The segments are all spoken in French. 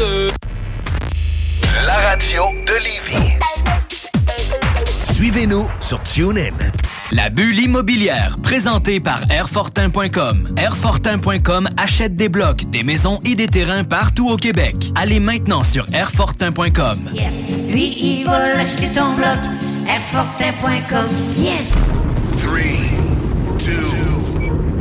La radio de Lévis. Suivez-nous sur TuneIn. La bulle immobilière, présentée par Airfortin.com. Airfortin.com achète des blocs, des maisons et des terrains partout au Québec. Allez maintenant sur Airfortin.com. Lui, il va l'acheter ton bloc. Airfortin.com. Yes.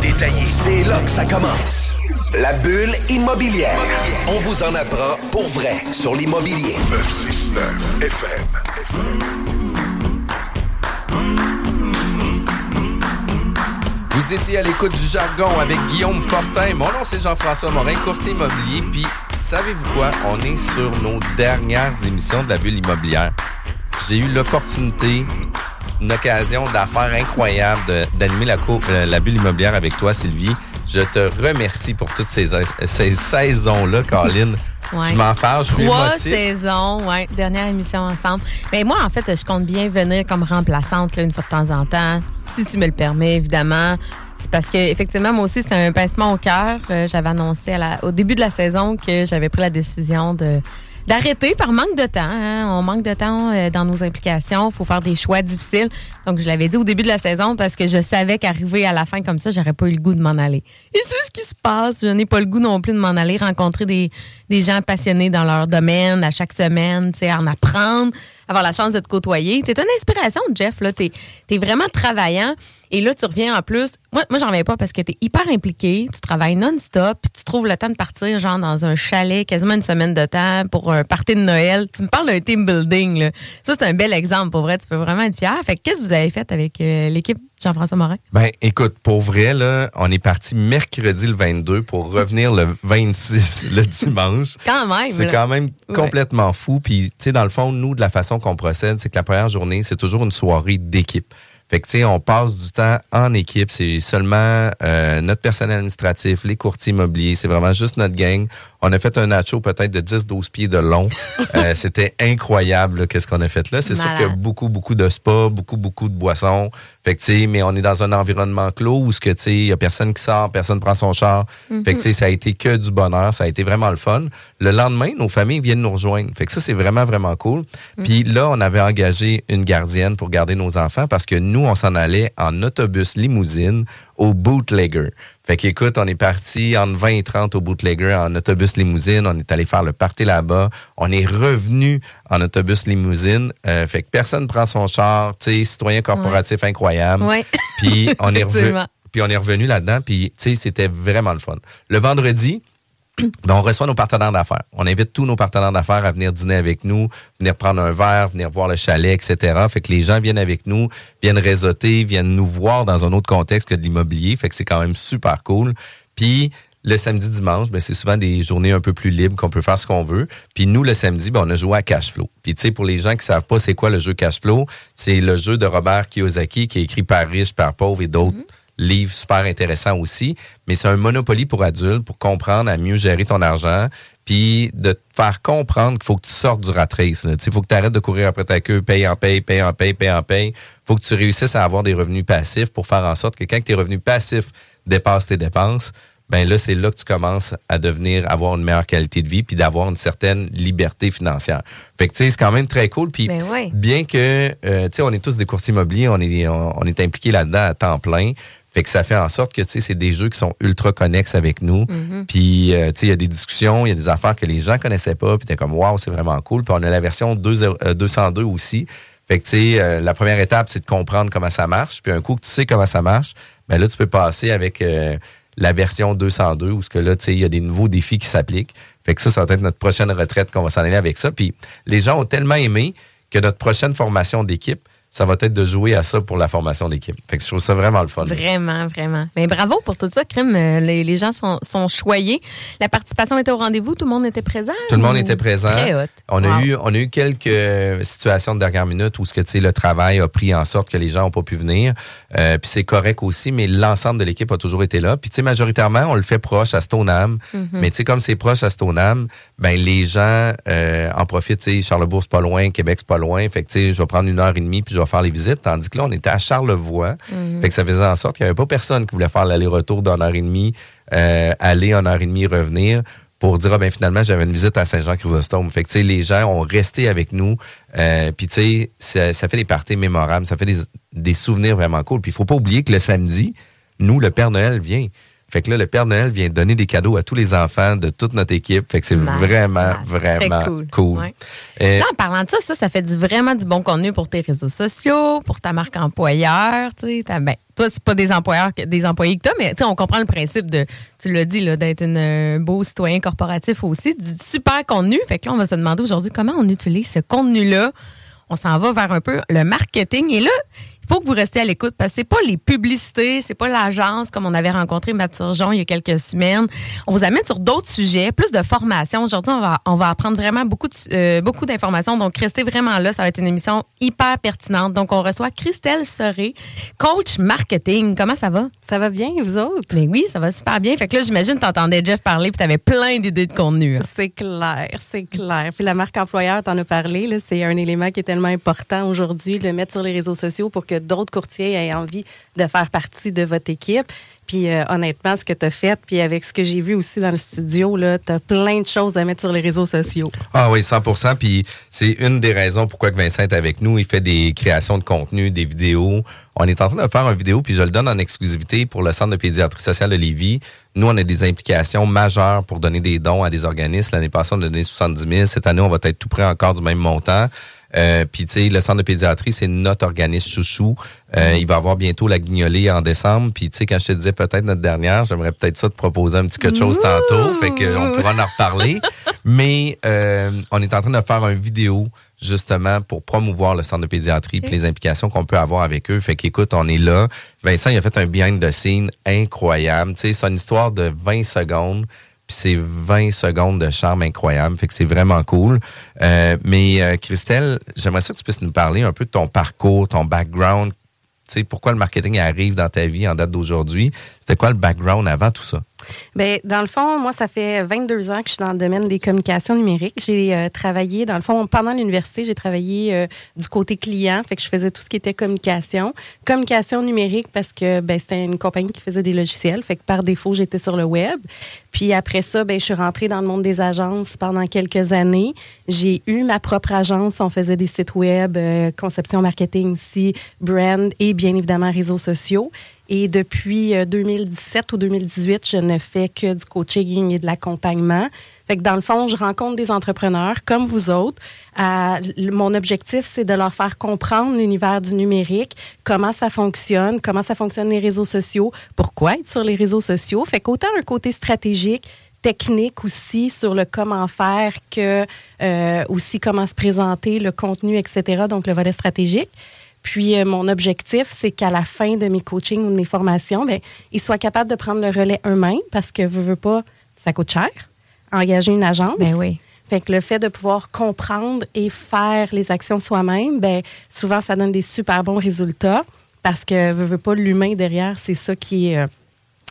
détaillé. C'est là que ça commence. La bulle immobilière. On vous en apprend pour vrai sur l'immobilier. 969 FM. Vous étiez à l'écoute du jargon avec Guillaume Fortin. Mon nom, c'est Jean-François Morin, courtier immobilier. Puis, savez-vous quoi? On est sur nos dernières émissions de la bulle immobilière. J'ai eu l'opportunité, une occasion d'affaires incroyable d'animer la, euh, la bulle immobilière avec toi, Sylvie. Je te remercie pour toutes ces, ces saisons-là, Caroline. Ouais. Je m'en fâche, Trois saisons, ouais, dernière émission ensemble. Mais moi, en fait, je compte bien venir comme remplaçante là, une fois de temps en temps, si tu me le permets, évidemment. C'est parce que effectivement, moi aussi, c'est un pincement au cœur. Euh, J'avais annoncé à la- au début de la saison que j'avais pris la décision de d'arrêter par manque de temps. hein. On manque de temps euh, dans nos implications. Il faut faire des choix difficiles. Donc, je l'avais dit au début de la saison parce que je savais qu'arriver à la fin comme ça, j'aurais pas eu le goût de m'en aller. Et c'est ce qui se passe. Je n'ai pas le goût non plus de m'en aller rencontrer des, des gens passionnés dans leur domaine à chaque semaine, tu en apprendre, avoir la chance de te côtoyer. T'es une inspiration, Jeff. Là, t'es es vraiment travaillant. Et là, tu reviens en plus. Moi, moi j'en reviens pas parce que t'es hyper impliqué. Tu travailles non-stop. Puis tu trouves le temps de partir, genre, dans un chalet, quasiment une semaine de temps pour un party de Noël. Tu me parles d'un team building. Là. Ça, c'est un bel exemple. Pour vrai, tu peux vraiment être fier. Fait que qu'est-ce que vous avez fait avec euh, l'équipe Jean-François Morin? Ben, écoute, pour vrai, là, on est parti mercredi le 22 pour revenir le 26 le dimanche. Quand même. C'est quand même Ouais. complètement fou. Puis, tu sais, dans le fond, nous, de la façon qu'on procède, c'est que la première journée, c'est toujours une soirée d'équipe. Fait on passe du temps en équipe. C'est seulement euh, notre personnel administratif, les courtiers immobiliers. C'est vraiment juste notre gang. On a fait un nacho peut-être de 10-12 pieds de long. Euh, C'était incroyable, qu'est-ce qu'on a fait là. C'est sûr qu'il y a beaucoup, beaucoup de spa, beaucoup, beaucoup de boissons. Fait que, mais on est dans un environnement clos où, ce que, tu sais, il y a personne qui sort, personne prend son char. Fait que, tu sais, ça a été que du bonheur. Ça a été vraiment le fun. Le lendemain, nos familles viennent nous rejoindre. Fait que ça, c'est vraiment, vraiment cool. Puis là, on avait engagé une gardienne pour garder nos enfants parce que nous, on s'en allait en autobus limousine au Bootlegger. Fait qu'écoute, on est parti entre 20 et 30 au Bootlegger en autobus limousine. On est allé faire le party là-bas. On est revenu en autobus limousine. Euh, fait que personne prend son char. Tu sais, citoyen corporatif incroyable. Ouais. Puis on est revenu. Puis on est revenu là-dedans, puis tu sais, c'était vraiment le fun. Le vendredi, ben, on reçoit nos partenaires d'affaires. On invite tous nos partenaires d'affaires à venir dîner avec nous, venir prendre un verre, venir voir le chalet, etc. Fait que les gens viennent avec nous, viennent réseauter, viennent nous voir dans un autre contexte que de l'immobilier. Fait que c'est quand même super cool. Puis le samedi, dimanche, ben, c'est souvent des journées un peu plus libres qu'on peut faire ce qu'on veut. Puis nous, le samedi, ben, on a joué à Cash Flow. Puis tu sais, pour les gens qui savent pas c'est quoi le jeu Cash Flow, c'est le jeu de Robert Kiyosaki qui est écrit par riche, par pauvre et d'autres livre super intéressant aussi. Mais c'est un monopoly pour adultes pour comprendre à mieux gérer ton argent, puis de te faire comprendre qu'il faut que tu sortes du rat race. Il faut que tu arrêtes de courir après ta queue, paye en paye, paye en paye, paye en paye. faut que tu réussisses à avoir des revenus passifs pour faire en sorte que quand tes revenus passifs dépassent tes dépenses, ben là, c'est là que tu commences à devenir, avoir une meilleure qualité de vie, puis d'avoir une certaine liberté financière. Fait que, tu sais, c'est quand même très cool. Puis, Ben bien que, euh, tu sais, on est tous des courtiers immobiliers, on est, on, est impliqués là-dedans à temps plein. Fait que ça fait en sorte que, tu sais, c'est des jeux qui sont ultra connexes avec nous. Mhm. Puis, euh, tu sais, il y a des discussions, il y a des affaires que les gens connaissaient pas, puis t'es comme, waouh, c'est vraiment cool. Puis on a la version 2, euh, 202 aussi. Fait que, tu sais, euh, la première étape, c'est de comprendre comment ça marche. Puis un coup que tu sais comment ça marche, ben là, tu peux passer avec euh, la version 202 où ce que là, tu sais, il y a des nouveaux défis qui s'appliquent. Fait que ça, ça va être notre prochaine retraite qu'on va s'en aller avec ça. Puis les gens ont tellement aimé que notre prochaine formation d'équipe, ça va être de jouer à ça pour la formation d'équipe. Fait que je trouve ça vraiment le fun. Vraiment, vraiment. Mais bravo pour tout ça, Crime. Euh, Les, les gens sont, sont choyés. La participation était au rendez-vous. Tout le monde était présent. Tout le monde était présent. Très. On a eu on a eu quelques situations de dernière minute où ce que tu sais le travail a pris en sorte que les gens ont pas pu venir. Euh, puis c'est correct aussi, mais l'ensemble de l'équipe a toujours été là. Puis tu sais majoritairement on le fait proche à Stoneham, Mhm. mais tu sais comme c'est proche à Stoneham, ben les gens euh, en profitent. Tu sais Charlebourg c'est pas loin, Québec c'est pas loin. Fait que tu sais je vais prendre une heure et demie puis je faire les visites. Tandis que là on était à Charlevoix. Mhm. Fait que ça faisait en sorte qu'il y avait pas personne qui voulait faire l'aller-retour d'une heure et demie, euh, aller une heure et demie revenir pour dire ah ben finalement j'avais une visite à Saint-Jean-Chrysostome. Fait que tu sais les gens ont resté avec nous. Euh, puis tu sais ça, ça fait des parties mémorables, ça fait des, des souvenirs vraiment cool. Puis il faut pas oublier que le samedi, nous le Père Noël vient. Fait que là le Père Noël vient donner des cadeaux à tous les enfants de toute notre équipe. Fait que c'est vraiment vraiment cool. cool. Ouais. Euh, Là, en parlant de ça, ça, ça fait du, vraiment du bon contenu pour tes réseaux sociaux, pour ta marque employeur. Tu sais, ben, toi, c'est pas des employeurs, des employés que tu mais on comprend le principe de, tu l'as dit, d'être un beau citoyen corporatif aussi. Du super contenu. Fait que là, on va se demander aujourd'hui comment on utilise ce contenu-là. On s'en va vers un peu le marketing. Et là, faut que vous restiez à l'écoute parce que c'est pas les publicités, c'est pas l'agence comme on avait rencontré Matt Surgeon il y a quelques semaines. On vous amène sur d'autres sujets, plus de formation. Aujourd'hui, on va, on va apprendre vraiment beaucoup de- euh, beaucoup d'informations. Donc, restez vraiment là. Ça va être une émission hyper pertinente. Donc, on reçoit Christelle Soré, coach marketing. Comment ça va? Ça va bien, vous autres? Mais oui, ça va super bien. Fait que là, j'imagine que t'entendais Jeff parler puis t'avais plein d'idées de contenu. hein. C'est clair, c'est clair. Puis la marque employeur, t'en as parlé, c'est un élément qui est tellement important aujourd'hui, de le mettre sur les réseaux sociaux pour que d'autres courtiers aient envie de faire partie de votre équipe. Puis euh, honnêtement, ce que tu as fait, puis avec ce que j'ai vu aussi dans le studio, tu as plein de choses à mettre sur les réseaux sociaux. Ah oui, 100 Puis c'est une des raisons pourquoi que Vincent est avec nous. Il fait des créations de contenu, des vidéos. On est en train de faire une vidéo, puis je le donne en exclusivité pour le Centre de pédiatrie sociale de Lévis. Nous, on a des implications majeures pour donner des dons à des organismes. L'année passée, on a donné 70 000. Cette année, on va être tout près encore du même montant. Euh, puis, tu sais, le centre de pédiatrie, c'est notre organisme chouchou. Euh, il va avoir bientôt la guignolée en décembre. Puis, tu sais, quand je te disais peut-être notre dernière, j'aimerais peut-être ça te proposer un petit quelque chose tantôt. Fait qu'on pourra en reparler. Mais euh, on est en train de faire une vidéo justement pour promouvoir le centre de pédiatrie et les implications qu'on peut avoir avec eux. Fait qu'écoute, on est là. Vincent, il a fait un behind the scene incroyable. Tu sais, c'est une histoire de 20 secondes. Puis c'est 20 secondes de charme incroyable. Fait que c'est vraiment cool. Euh, mais euh, Christelle, j'aimerais ça que tu puisses nous parler un peu de ton parcours, ton background. Tu sais, pourquoi le marketing arrive dans ta vie en date d'aujourd'hui? C'était quoi le background avant tout ça? Bien, dans le fond, moi, ça fait 22 ans que je suis dans le domaine des communications numériques. J'ai euh, travaillé, dans le fond, pendant l'université, j'ai travaillé euh, du côté client, fait que je faisais tout ce qui était communication. Communication numérique parce que ben, c'était une compagnie qui faisait des logiciels, fait que par défaut, j'étais sur le web. Puis après ça, ben, je suis rentrée dans le monde des agences pendant quelques années. J'ai eu ma propre agence, on faisait des sites web, euh, conception marketing aussi, brand et bien évidemment réseaux sociaux. Et depuis euh, 2017 ou 2018, je ne fais que du coaching et de l'accompagnement. Fait que dans le fond, je rencontre des entrepreneurs comme vous autres. Euh, mon objectif, c'est de leur faire comprendre l'univers du numérique, comment ça fonctionne, comment ça fonctionne les réseaux sociaux, pourquoi être sur les réseaux sociaux. Fait qu'autant un côté stratégique, technique aussi sur le comment faire que euh, aussi comment se présenter, le contenu, etc. Donc le volet stratégique. Puis euh, mon objectif, c'est qu'à la fin de mes coachings ou de mes formations, ben, ils soient capables de prendre le relais eux-mêmes parce que veux, veux pas, ça coûte cher. Engager une agence. Ben oui. Fait que le fait de pouvoir comprendre et faire les actions soi-même, ben souvent ça donne des super bons résultats. parce que veut, veut pas l'humain derrière, c'est ça qui est. euh,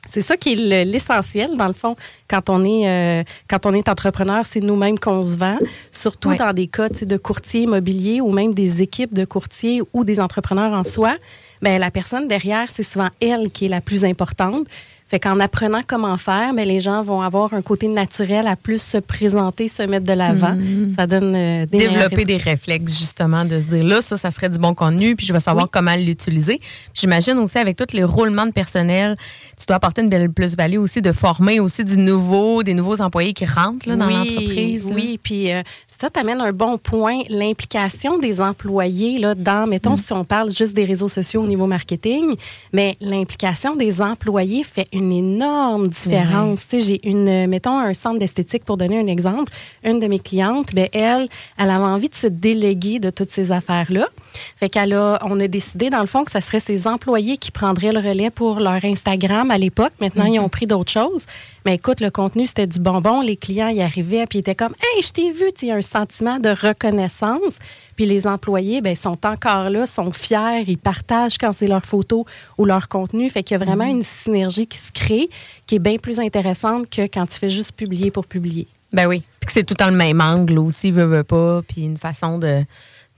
c'est ça qui est le- l'essentiel, dans le fond, quand on est, euh, quand on est entrepreneur, c'est nous-mêmes qu'on se vend, surtout Ouais. dans des cas de courtiers immobiliers ou même des équipes de courtiers ou des entrepreneurs en soi. Ben, la personne derrière, c'est souvent elle qui est la plus importante. Fait qu'en apprenant comment faire, ben, les gens vont avoir un côté naturel à plus se présenter, se mettre de l'avant. Ça donne euh, des Développer des réflexes, justement, de se dire là, ça, ça serait du bon contenu, puis je vais savoir comment l'utiliser. J'imagine aussi, avec tous les roulements de personnel, tu dois apporter une belle plus-value aussi de former aussi du nouveau, des nouveaux employés qui rentrent là, dans oui, l'entreprise. là. Oui, puis euh, ça t'amène un bon point, l'implication des employés là, dans, mettons, si on parle juste des réseaux sociaux au niveau marketing, mais l'implication des employés fait une énorme différence. Tu sais, J'ai une, euh, mettons, un centre d'esthétique pour donner un exemple. Une de mes clientes, ben, elle, elle avait envie de se déléguer de toutes ces affaires-là. Fait qu'elle a, on a décidé, dans le fond, que ce serait ses employés qui prendraient le relais pour leur Instagram à l'époque. Maintenant, ils ont pris d'autres choses. Mais écoute, le contenu, c'était du bonbon. Les clients y arrivaient, puis ils étaient comme Hey, je t'ai vu. Tu sais, Il y a un sentiment de reconnaissance. Puis les employés, ben, sont encore là, sont fiers, ils partagent quand c'est leur photo ou leur contenu. Fait qu'il y a vraiment une synergie qui se crée, qui est bien plus intéressante que quand tu fais juste publier pour publier. Ben oui. Puis que c'est tout dans le même angle aussi, veut, veut pas, puis une façon de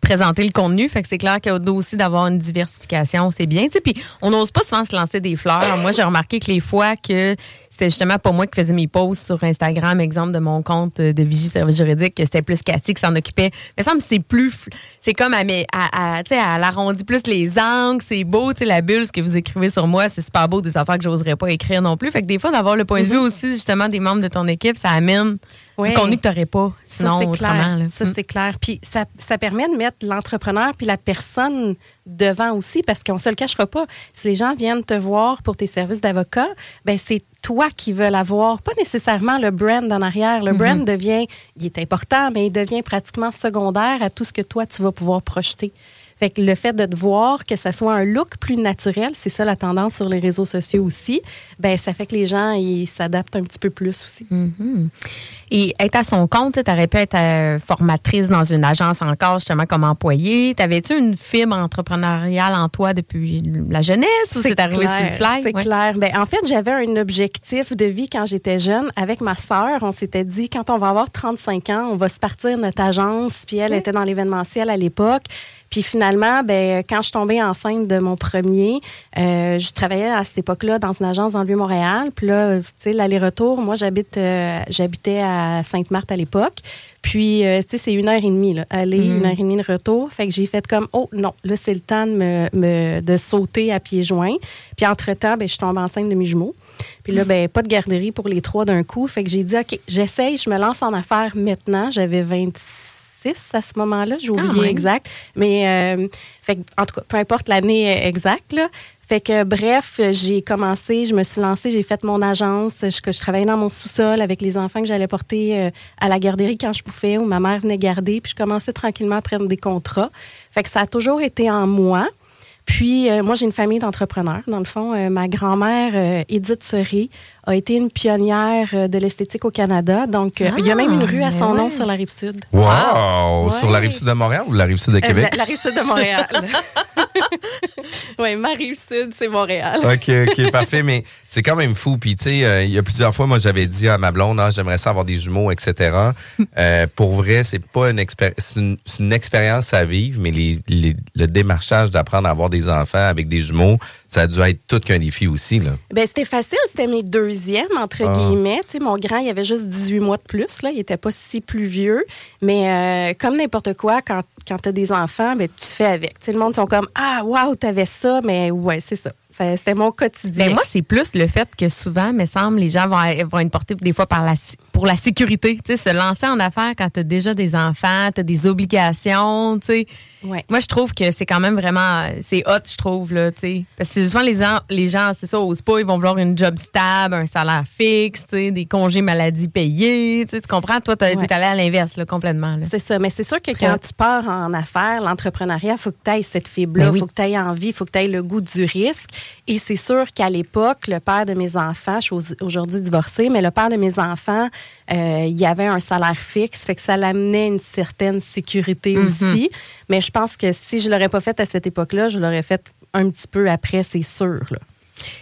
présenter le contenu. Fait que c'est clair qu'il y a aussi d'avoir une diversification, c'est bien. Puis on n'ose pas souvent se lancer des fleurs. Moi, j'ai remarqué que les fois que c'était justement pas moi qui faisais mes posts sur Instagram, exemple de mon compte de Vigie Service Juridique, que c'était plus Cathy qui s'en occupait. Mais ça me c'est plus. C'est comme à, mes- à, à, tu sais, elle arrondit plus les angles, c'est beau, tu sais, la bulle, ce que vous écrivez sur moi, c'est super beau, des affaires que j'oserais pas écrire non plus. Fait que des fois, d'avoir le point de vue aussi, justement, des membres de ton équipe, ça amène Ouais. du contenu que tu n'aurais pas sinon ça, c'est autrement. clair. Ça, c'est clair. Puis ça, ça permet de mettre l'entrepreneur puis la personne devant aussi parce qu'on se le cachera pas. Si les gens viennent te voir pour tes services d'avocat, ben c'est toi qui veux l'avoir, pas nécessairement le brand en arrière. Le Mhm. brand devient, il est important, mais il devient pratiquement secondaire à tout ce que toi, tu vas pouvoir projeter. Fait que le fait de te voir, que ça soit un look plus naturel, c'est ça la tendance sur les réseaux sociaux aussi, ben ça fait que les gens, ils s'adaptent un petit peu plus aussi. Mhm. Et être à son compte, tu aurais pu être euh, formatrice dans une agence encore, justement, comme employée. T'avais-tu une fibre entrepreneuriale en toi depuis la jeunesse ou c'est arrivé sur le fly? C'est Ouais. clair. Ben, en fait, j'avais un objectif de vie quand j'étais jeune. Avec ma sœur, on s'était dit, quand on va avoir 35 ans, on va se partir notre agence. Puis elle était dans l'événementiel à l'époque. Puis finalement, ben, quand je suis tombée enceinte de mon premier, euh, je travaillais à cette époque-là dans une agence dans le Vieux-Montréal. Puis là, tu sais, l'aller-retour, moi, j'habite, euh, j'habitais à Sainte-Marthe à l'époque. Puis, euh, tu sais, c'est une heure et demie, là. Aller, une heure et demie de retour. Fait que j'ai fait comme, oh non, là, c'est le temps de, me, me- de sauter à pieds joints. Puis, entre-temps, ben, je suis tombée enceinte de mes jumeaux. Puis là, ben, pas de garderie pour les trois d'un coup. Fait que j'ai dit, OK, j'essaye, je me lance en affaires maintenant. J'avais 26 à ce moment-là, j'ai oublié exact. Mais, euh, fait en tout cas, peu importe l'année euh, exacte, là. Fait que, bref, j'ai commencé, je me suis lancée, j'ai fait mon agence. Je, je travaillais dans mon sous-sol avec les enfants que j'allais porter euh, à la garderie quand je pouvais, où ma mère venait garder. Puis je commençais tranquillement à prendre des contrats. Fait que ça a toujours été en moi. Puis, euh, moi, j'ai une famille d'entrepreneurs. Dans le fond, euh, ma grand-mère, euh, Edith Seré, a été une pionnière euh, de l'esthétique au Canada. Donc, euh, il y a même une rue à mais son nom sur la rive sud. Wow! Ouais. Sur la rive sud de Montréal ou la rive sud de Euh, Québec? la, la rive sud de Montréal. oui, ma rive sud, c'est Montréal. OK, OK, parfait. Mais c'est quand même fou. Puis, tu sais, euh, il y a plusieurs fois, moi, j'avais dit à ma blonde, ah, j'aimerais ça avoir des jumeaux, etc. Euh, pour vrai, c'est pas une, expéri- une expérience à vivre, mais les, les- le démarchage d'apprendre à avoir des enfants avec des jumeaux, ça a dû être tout qu'un défi aussi, là. Ben, c'était facile, c'était mes deuxièmes, entre Ah. guillemets. Tu sais, mon grand, il avait juste 18 mois de plus, là. Il était pas si plus vieux. Mais euh, comme n'importe quoi, quand, quand tu as des enfants, ben, tu fais avec. Tu sais, le monde sont comme Ah, waouh, t'avais ça, mais ouais, c'est ça. C'était mon quotidien. Ben, moi, c'est plus le fait que souvent, me semble, les gens vont, vont être portés des fois par la, pour la sécurité. Tu sais, se lancer en affaires quand tu as déjà des enfants, tu as des obligations, tu sais. Ouais. Moi, je trouve que c'est quand même vraiment, c'est hot, je trouve, là, tu sais. Parce que souvent, les, gens- les gens, c'est ça, osent pas, ils vont vouloir une job stable, un salaire fixe, tu sais, des congés maladie payés, tu comprends? Toi, t'es Ouais. allé à l'inverse, là, complètement, là. C'est ça. Mais c'est sûr que quand tu pars en affaires, l'entrepreneuriat, il faut que tu aies cette fibre-là. Il Ben oui. faut que tu envie, il faut que tu aies le goût du risque. Et c'est sûr qu'à l'époque, le père de mes enfants, je suis aujourd'hui divorcée, mais le père de mes enfants, euh, il y avait un salaire fixe, fait que ça l'amenait une certaine sécurité Mhm. aussi. Mais je pense que si je l'aurais pas fait à cette époque-là, je l'aurais fait un petit peu après, c'est sûr. là.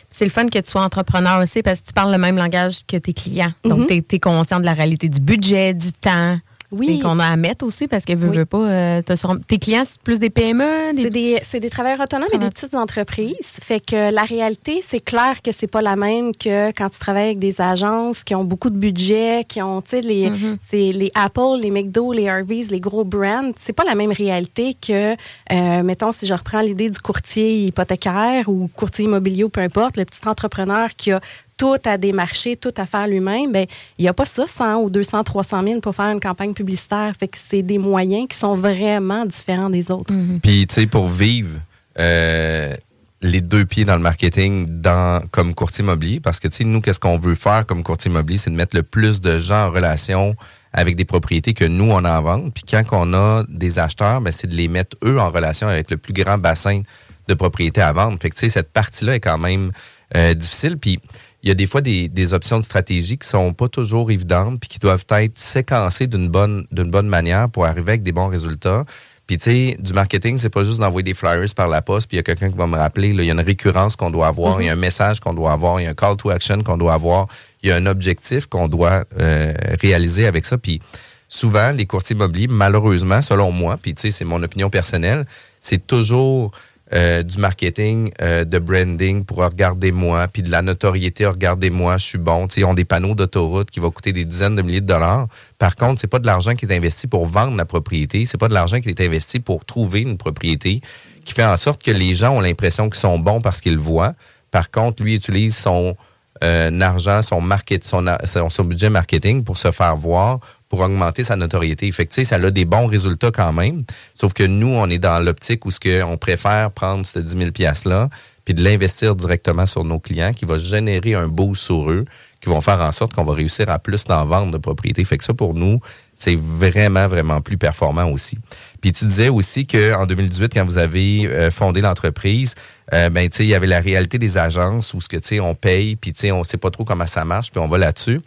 C'est le fun que tu sois entrepreneur aussi parce que tu parles le même langage que tes clients. Donc, Mhm. tu es, conscient de la réalité du budget, du temps. Oui. Et qu'on a à mettre aussi parce que, Oui. veux pas, euh, tes clients, c'est plus des PME? Des... C'est des, c'est des travailleurs autonomes et des petites entreprises. Fait que la réalité, c'est clair que c'est pas la même que quand tu travailles avec des agences qui ont beaucoup de budget, qui ont, tu sais, les, c'est les Apple, les McDo, les Harveys, les gros brands. C'est pas la même réalité que, euh, mettons, si je reprends l'idée du courtier hypothécaire ou courtier immobilier ou peu importe, le petit entrepreneur qui a tout à démarcher, tout à faire lui-même, ben il n'y a pas ça 100 ou 200, 300 000 pour faire une campagne publicitaire. Fait que c'est des moyens qui sont vraiment différents des autres. Puis, tu sais, pour vivre euh, les deux pieds dans le marketing dans, comme courtier immobilier, parce que, tu sais, nous, qu'est-ce qu'on veut faire comme courtier immobilier, c'est de mettre le plus de gens en relation avec des propriétés que nous, on a à vendre. Puis quand on a des acheteurs, ben, c'est de les mettre, eux, en relation avec le plus grand bassin de propriétés à vendre. Fait que, tu sais, cette partie-là est quand même euh, difficile. Puis, il y a des fois des, des options de stratégie qui sont pas toujours évidentes puis qui doivent être séquencées d'une bonne, d'une bonne manière pour arriver avec des bons résultats. Puis, tu sais, du marketing, c'est pas juste d'envoyer des flyers par la poste, puis il y a quelqu'un qui va me rappeler, là, il y a une récurrence qu'on doit avoir, il y a un message qu'on doit avoir, il y a un call to action qu'on doit avoir, il y a un objectif qu'on doit euh, réaliser avec ça. Puis, souvent, les courtiers immobiliers, malheureusement, selon moi, puis tu sais, c'est mon opinion personnelle, c'est toujours euh, du marketing, euh, de branding pour regarder moi, puis de la notoriété, regardez-moi, je suis bon. Tu sais, ils ont des panneaux d'autoroute qui vont coûter des dizaines de milliers de dollars. Par contre, c'est pas de l'argent qui est investi pour vendre la propriété, c'est pas de l'argent qui est investi pour trouver une propriété, qui fait en sorte que les gens ont l'impression qu'ils sont bons parce qu'ils le voient. Par contre, lui utilise son euh, argent, son budget marketing pour se faire voir, pour augmenter sa notoriété. Fait que, ça a des bons résultats quand même. Sauf que nous, on est dans l'optique où ce que on préfère prendre ce 10 000 $-là puis de l'investir directement sur nos clients qui va générer un boost sur eux, qui vont faire en sorte qu'on va réussir à plus d'en vendre de propriétés. Fait que ça, pour nous, c'est vraiment, vraiment plus performant aussi. Puis tu disais aussi qu'en 2018, quand vous avez euh, fondé l'entreprise, euh, ben, tu sais, il y avait la réalité des agences où ce que, tu sais, on paye, puis tu sais, on sait pas trop comment ça marche, puis on va là-dessus.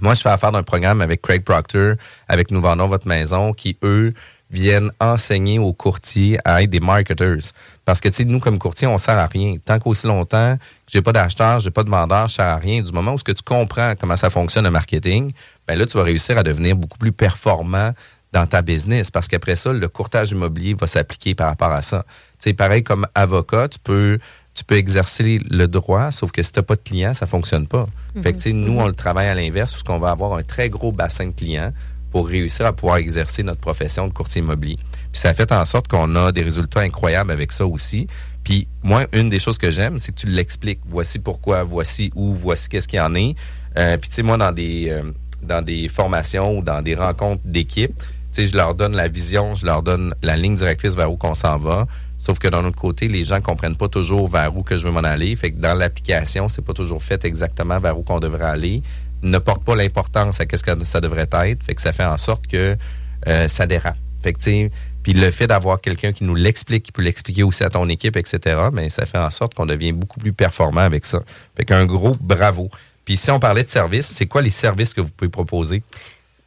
Moi, je fais affaire d'un programme avec Craig Proctor, avec Nous vendons votre maison, qui, eux, viennent enseigner aux courtiers à être des marketers. Parce que, tu sais, nous, comme courtiers, on sert à rien. Tant qu'aussi longtemps que j'ai pas d'acheteur, j'ai pas de vendeur, je sers à rien. Du moment où ce que tu comprends comment ça fonctionne le marketing, ben là, tu vas réussir à devenir beaucoup plus performant dans ta business. Parce qu'après ça, le courtage immobilier va s'appliquer par rapport à ça. Tu sais, pareil comme avocat, tu peux tu peux exercer le droit, sauf que si tu n'as pas de clients, ça fonctionne pas. Fait que, nous, on le travaille à l'inverse, parce qu'on va avoir un très gros bassin de clients pour réussir à pouvoir exercer notre profession de courtier immobilier. Puis ça fait en sorte qu'on a des résultats incroyables avec ça aussi. Puis moi, une des choses que j'aime, c'est que tu l'expliques. Voici pourquoi, voici où, voici qu'est-ce qu'il y en est. Euh, puis tu sais, moi, dans des, euh, dans des formations ou dans des rencontres d'équipe, tu sais, je leur donne la vision, je leur donne la ligne directrice vers où qu'on s'en va. Sauf que d'un autre côté, les gens comprennent pas toujours vers où que je veux m'en aller. Fait que dans l'application, c'est pas toujours fait exactement vers où qu'on devrait aller. Ne porte pas l'importance à qu'est-ce que ça devrait être. Fait que ça fait en sorte que euh, ça dérape. Fait puis le fait d'avoir quelqu'un qui nous l'explique, qui peut l'expliquer aussi à ton équipe, etc., ben ça fait en sorte qu'on devient beaucoup plus performant avec ça. Fait qu'un gros bravo. Puis si on parlait de services, c'est quoi les services que vous pouvez proposer?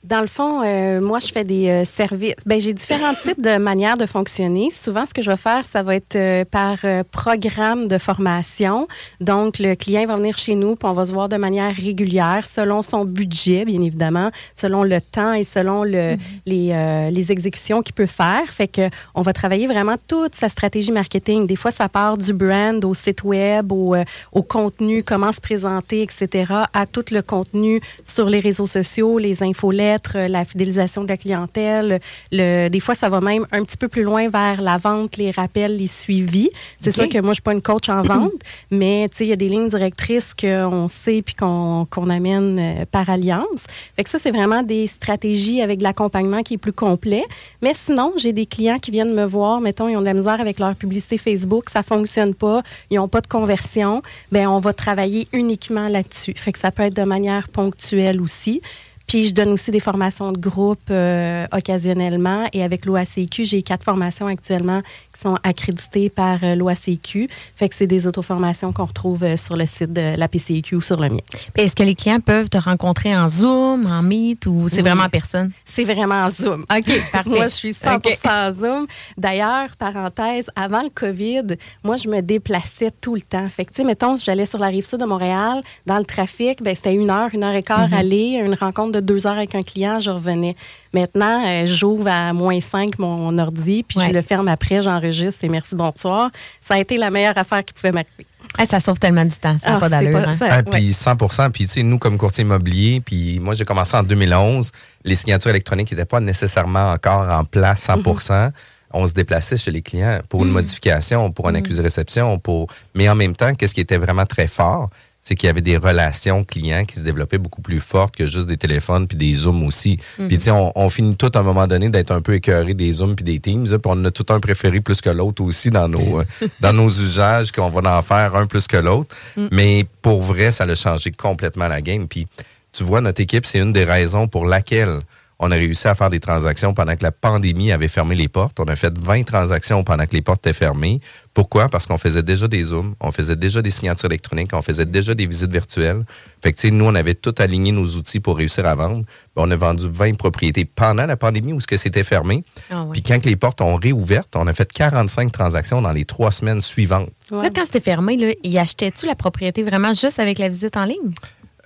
Dans le fond, euh, moi, je fais des euh, services. Ben, j'ai différents types de manières de fonctionner. Souvent, ce que je vais faire, ça va être euh, par programme de formation. Donc, le client va venir chez nous, puis on va se voir de manière régulière, selon son budget, bien évidemment, selon le temps et selon le, mm -hmm. les, les, exécutions qu'il peut faire. Fait que on va travailler vraiment toute sa stratégie marketing. Des fois, ça part du brand au site web, au, au contenu, comment se présenter, etc., à tout le contenu sur les réseaux sociaux, les infolettres, la fidélisation de la clientèle. Le, des fois, ça va même un petit peu plus loin vers la vente, les rappels, les suivis. C'est okay. sûr que moi, je suis pas une coach en vente, mais il y a des lignes directrices qu'on sait puis qu'on qu amène euh, par alliance. Fait que ça, c'est vraiment des stratégies avec de l'accompagnement qui est plus complet. Mais sinon, j'ai des clients qui viennent me voir, mettons, ils ont de la misère avec leur publicité Facebook, ça fonctionne pas, ils n'ont pas de conversion. Ben, on va travailler uniquement là-dessus. Fait que ça peut être de manière ponctuelle aussi. Puis je donne aussi des formations de groupe euh, occasionnellement. Et avec l'OACQ, j'ai quatre formations actuellement qui sont accréditées par euh, l'OACQ. Fait que c'est des auto-formations qu'on retrouve euh, sur le site de la PCQ ou sur le mien. Est-ce que les clients peuvent te rencontrer en Zoom, en Meet ou c'est Oui. vraiment en personne? C'est vraiment en Zoom. OK, parfait. moi, je suis 100 OK. en Zoom. D'ailleurs, parenthèse, avant le COVID, moi, je me déplaçais tout le temps. Fait que, tu sais, mettons, si j'allais sur la rive sud de Montréal, dans le trafic, ben, c'était une heure, une heure et quart Mhm. aller, une rencontre de deux heures avec un client, je revenais. Maintenant, euh, j'ouvre à moins 5 mon ordi, puis Ouais. je le ferme après, j'enregistre et merci, bonsoir. Ça a été la meilleure affaire qui pouvait m'arriver. Ah, ça sauve tellement du temps, ça n'a Ah, pas d'allure. pas- hein? ça- Ah. Puis 100 Puis, tu sais, nous, comme courtier immobilier, puis moi, j'ai commencé en 2011. Les signatures électroniques n'étaient pas nécessairement encore en place 100% On se déplaçait chez les clients pour une modification, pour un accusé-réception, pour... mais en même temps, qu'est-ce qui était vraiment très fort? C'est qu'il y avait des relations clients qui se développaient beaucoup plus fortes que juste des téléphones puis des Zooms aussi. Puis, tu sais, on, on finit tout à un moment donné d'être un peu écœuré des Zooms puis des Teams. là, Puis, on a tout un préféré plus que l'autre aussi dans nos, euh, dans nos usages, qu'on va en faire un plus que l'autre. Mais pour vrai, ça a changé complètement la game. Puis, tu vois, notre équipe, c'est une des raisons pour laquelle on a réussi à faire des transactions pendant que la pandémie avait fermé les portes. On a fait 20 transactions pendant que les portes étaient fermées. Pourquoi? Parce qu'on faisait déjà des Zooms, on faisait déjà des signatures électroniques, on faisait déjà des visites virtuelles. Fait que, tu sais, nous, on avait tout aligné nos outils pour réussir à vendre. Ben, on a vendu 20 propriétés pendant la pandémie où ce que c'était fermé. Ah ouais. Puis quand que les portes ont réouvert, on a fait 45 transactions dans les trois semaines suivantes. Là, quand c'était fermé, là, y achetais-tu la propriété vraiment juste avec la visite en ligne?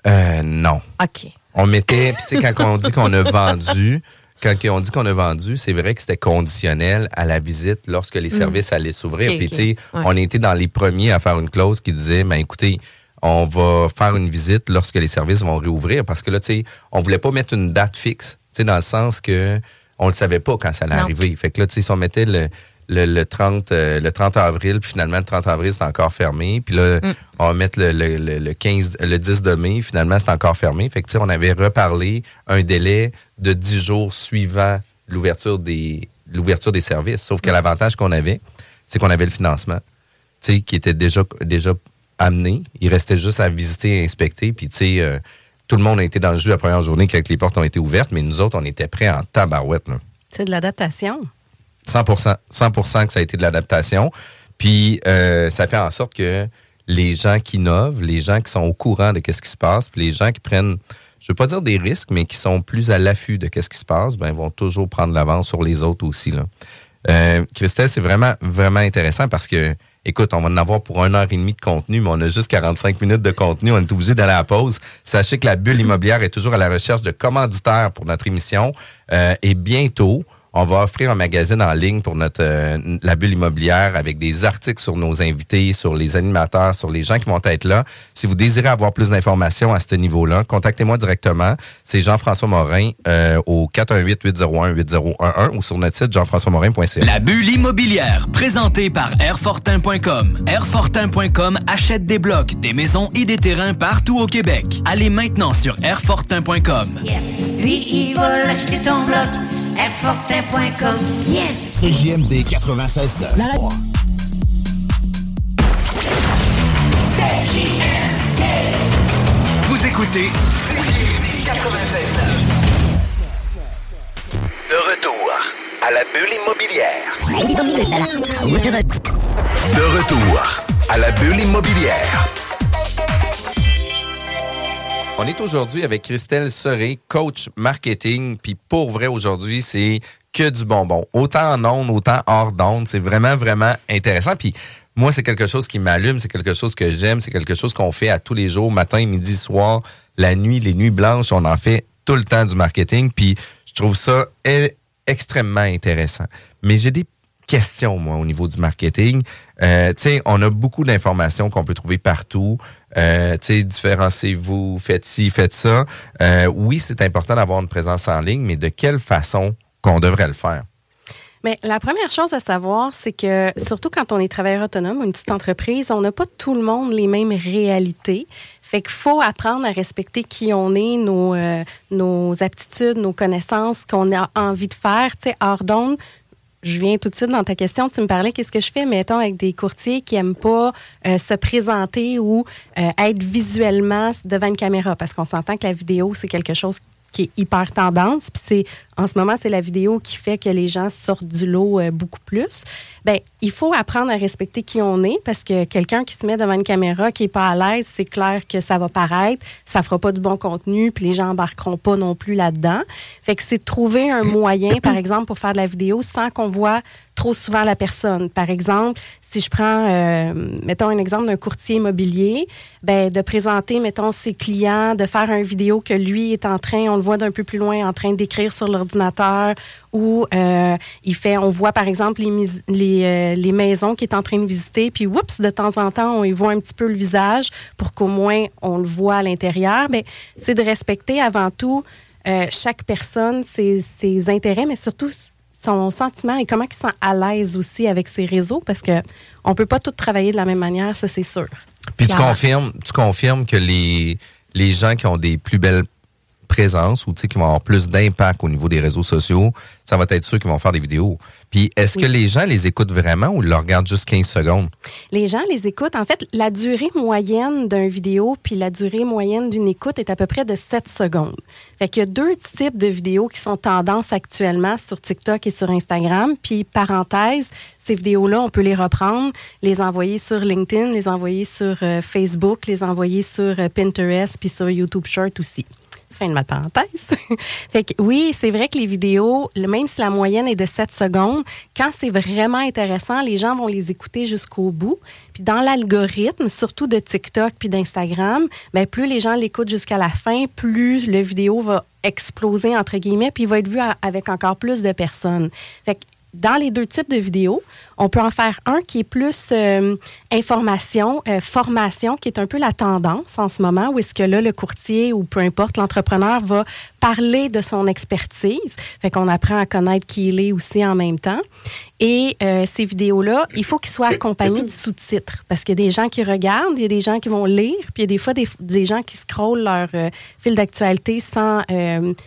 Euh, non. OK. On mettait, puis tu sais, quand on dit qu'on a vendu, quand on dit qu'on a vendu, c'est vrai que c'était conditionnel à la visite lorsque les services allaient s'ouvrir. Mm. Puis tu sais, Ouais. on était dans les premiers à faire une clause qui disait, ben écoutez, on va faire une visite lorsque les services vont réouvrir parce que là, tu sais, on voulait pas mettre une date fixe, tu sais, dans le sens que on le savait pas quand ça allait Non. arriver. Fait que là, tu sais, si on mettait le, le, le 30, euh, le 30 avril, puis finalement, le 30 avril, c'est encore fermé. Puis là, Mm. on va mettre le, le, le, le 15, le 10 de mai, finalement, c'est encore fermé. Fait que, on avait reparlé un délai de 10 jours suivant l'ouverture des, l'ouverture des services. Sauf que l'avantage qu'on avait, c'est qu'on avait le financement, tu sais, qui était déjà, déjà amené. Il restait juste à visiter et inspecter. Puis, tu sais, euh, tout le monde a été dans le jeu la première journée quand les portes ont été ouvertes, mais nous autres, on était prêts en tabarouette, là. C'est de l'adaptation. 100 100 que ça a été de l'adaptation. Puis euh, ça fait en sorte que les gens qui innovent, les gens qui sont au courant de qu'est-ce qui se passe, puis les gens qui prennent, je veux pas dire des risques, mais qui sont plus à l'affût de qu'est-ce qui se passe, ben vont toujours prendre l'avance sur les autres aussi là. Euh, Christelle, c'est vraiment vraiment intéressant parce que Écoute, on va en avoir pour une heure et demie de contenu, mais on a juste 45 minutes de contenu. On est obligé d'aller à la pause. Sachez que la bulle immobilière est toujours à la recherche de commanditaires pour notre émission. Euh, et bientôt, on va offrir un magazine en ligne pour notre euh, la bulle immobilière avec des articles sur nos invités, sur les animateurs, sur les gens qui vont être là. Si vous désirez avoir plus d'informations à ce niveau-là, contactez-moi directement. C'est Jean-François Morin euh, au 418-801-8011 ou sur notre site jean-françois-morin.ca. La bulle immobilière, présentée par Airfortin.com. Airfortin.com achète des blocs, des maisons et des terrains partout au Québec. Allez maintenant sur Airfortin.com. Lui, il va l'acheter ton bloc. Airfortin.com. Yes! CJMD 96 Vous écoutez De retour à la bulle immobilière. De retour à la bulle immobilière. On est aujourd'hui avec Christelle Serré, coach marketing. Puis pour vrai, aujourd'hui, c'est que du bonbon. Autant en ondes, autant hors d'ondes. C'est vraiment, vraiment intéressant. Puis moi, c'est quelque chose qui m'allume, c'est quelque chose que j'aime, c'est quelque chose qu'on fait à tous les jours, matin, midi, soir, la nuit, les nuits blanches. On en fait tout le temps du marketing. Puis je trouve ça e- extrêmement intéressant. Mais j'ai des questions, moi, au niveau du marketing. Euh, on a beaucoup d'informations qu'on peut trouver partout. Euh, différenciez-vous, faites ci, faites ça. Euh, oui, c'est important d'avoir une présence en ligne, mais de quelle façon qu'on devrait le faire? Mais la première chose à savoir, c'est que surtout quand on est travailleur autonome une petite entreprise, on n'a pas tout le monde les mêmes réalités. Fait qu'il faut apprendre à respecter qui on est, nos, euh, nos aptitudes, nos connaissances, qu'on a envie de faire. Tu sais, hors je viens tout de suite dans ta question. Tu me parlais qu'est-ce que je fais, mettons, avec des courtiers qui aiment pas euh, se présenter ou euh, être visuellement devant une caméra, parce qu'on s'entend que la vidéo, c'est quelque chose qui est hyper tendance, puis c'est en ce moment, c'est la vidéo qui fait que les gens sortent du lot euh, beaucoup plus. Ben, il faut apprendre à respecter qui on est parce que quelqu'un qui se met devant une caméra qui est pas à l'aise, c'est clair que ça va paraître, ça fera pas du bon contenu, puis les gens embarqueront pas non plus là-dedans. Fait que c'est trouver un moyen, par exemple, pour faire de la vidéo sans qu'on voit trop souvent la personne. Par exemple, si je prends, euh, mettons un exemple d'un courtier immobilier, ben de présenter, mettons, ses clients, de faire une vidéo que lui est en train, on le voit d'un peu plus loin, en train d'écrire sur l'ordinateur, ou euh, il fait, on voit par exemple les, les, euh, les, maisons qu'il est en train de visiter, puis oups, de temps en temps, on y voit un petit peu le visage pour qu'au moins on le voit à l'intérieur. Ben, c'est de respecter avant tout chaque personne, ses, ses intérêts, mais surtout son sentiment et comment il se sent à l'aise aussi avec ses réseaux parce que on peut pas tout travailler de la même manière, ça c'est sûr. Puis tu confirmes, tu confirmes que les, les gens qui ont des plus belles présence ou qui vont avoir plus d'impact au niveau des réseaux sociaux, ça va être ceux qui vont faire des vidéos. Puis est-ce que les gens les écoutent vraiment ou ils le regardent juste 15 secondes? Les gens les écoutent. En fait, la durée moyenne d'un vidéo puis la durée moyenne d'une écoute est à peu près de 7 secondes. Fait qu'il y a deux types de vidéos qui sont tendance actuellement sur TikTok et sur Instagram. Puis parenthèse, ces vidéos-là, on peut les reprendre, les envoyer sur LinkedIn, les envoyer sur euh, Facebook, les envoyer sur euh, Pinterest puis sur YouTube Short aussi fin de ma parenthèse. fait que oui, c'est vrai que les vidéos, même si la moyenne est de 7 secondes, quand c'est vraiment intéressant, les gens vont les écouter jusqu'au bout. Puis dans l'algorithme, surtout de TikTok puis d'Instagram, ben plus les gens l'écoutent jusqu'à la fin, plus le vidéo va exploser entre guillemets, puis il va être vu avec encore plus de personnes. Fait que dans les deux types de vidéos, on peut en faire un qui est plus euh, information, euh, formation, qui est un peu la tendance en ce moment, où est-ce que là, le courtier ou peu importe, l'entrepreneur va parler de son expertise. Fait qu'on apprend à connaître qui il est aussi en même temps. Et euh, ces vidéos-là, il faut qu'ils soient accompagnés de sous-titres, parce qu'il y a des gens qui regardent, il y a des gens qui vont lire, puis il y a des fois des, des gens qui scrollent leur fil d'actualité sans,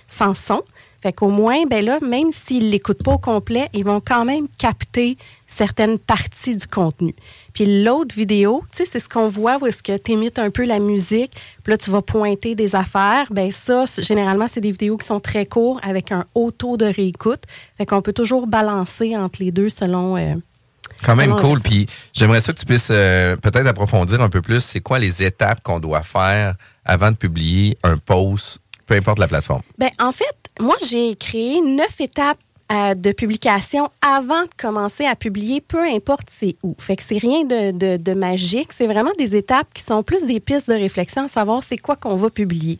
sans son. Fait qu'au moins, ben là, même s'ils l'écoutent pas au complet, ils vont quand même capter certaines parties du contenu. Puis l'autre vidéo, tu sais, c'est ce qu'on voit où est-ce que tu imites un peu la musique, puis là, tu vas pointer des affaires. Ben ça, généralement, c'est des vidéos qui sont très courtes avec un haut taux de réécoute. Fait qu'on peut toujours balancer entre les deux selon... Euh, quand même cool. Puis j'aimerais ça que tu puisses euh, peut-être approfondir un peu plus. C'est quoi les étapes qu'on doit faire avant de publier un post, peu importe la plateforme? Ben en fait, moi, j'ai créé neuf étapes euh, de publication avant de commencer à publier, peu importe c'est où. Fait que c'est rien de, magique, c'est vraiment des étapes qui sont plus des pistes de réflexion à savoir c'est quoi qu'on va publier.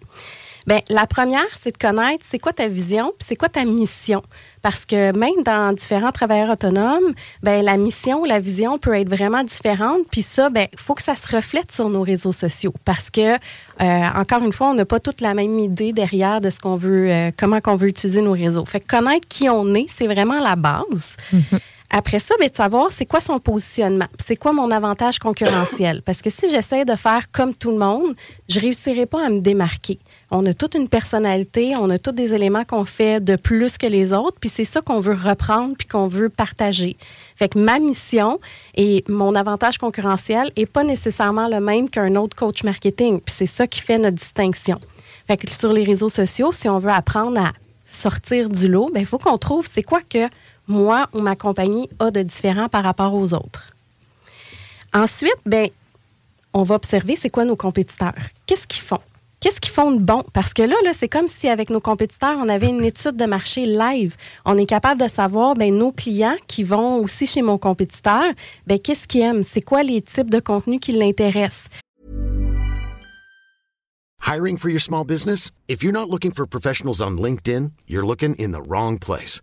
Bien, la première, c'est de connaître c'est quoi ta vision, puis c'est quoi ta mission. Parce que même dans différents travailleurs autonomes, ben la mission, la vision peut être vraiment différente. Puis ça, ben faut que ça se reflète sur nos réseaux sociaux. Parce que, euh, encore une fois, on n'a pas toute la même idée derrière de ce qu'on veut, euh, comment qu'on veut utiliser nos réseaux. Fait que connaître qui on est, c'est vraiment la base. Mm-hmm. Après ça, bien, de savoir c'est quoi son positionnement, c'est quoi mon avantage concurrentiel. Parce que si j'essaie de faire comme tout le monde, je réussirai pas à me démarquer. On a toute une personnalité, on a tous des éléments qu'on fait de plus que les autres, puis c'est ça qu'on veut reprendre puis qu'on veut partager. Fait que ma mission et mon avantage concurrentiel est pas nécessairement le même qu'un autre coach marketing, puis c'est ça qui fait notre distinction. Fait que sur les réseaux sociaux, si on veut apprendre à sortir du lot, ben, il faut qu'on trouve c'est quoi que moi ou ma compagnie a de différent par rapport aux autres. Ensuite, ben, on va observer c'est quoi nos compétiteurs. Qu'est-ce qu'ils font? Qu'est-ce qu'ils font de bon? Parce que là, là c'est comme si avec nos compétiteurs, on avait une étude de marché live. On est capable de savoir, ben, nos clients qui vont aussi chez mon compétiteur, ben, qu'est-ce qu'ils aiment? C'est quoi les types de contenus qui l'intéressent? Hiring for your small business? If you're not looking for professionals on LinkedIn, you're looking in the wrong place.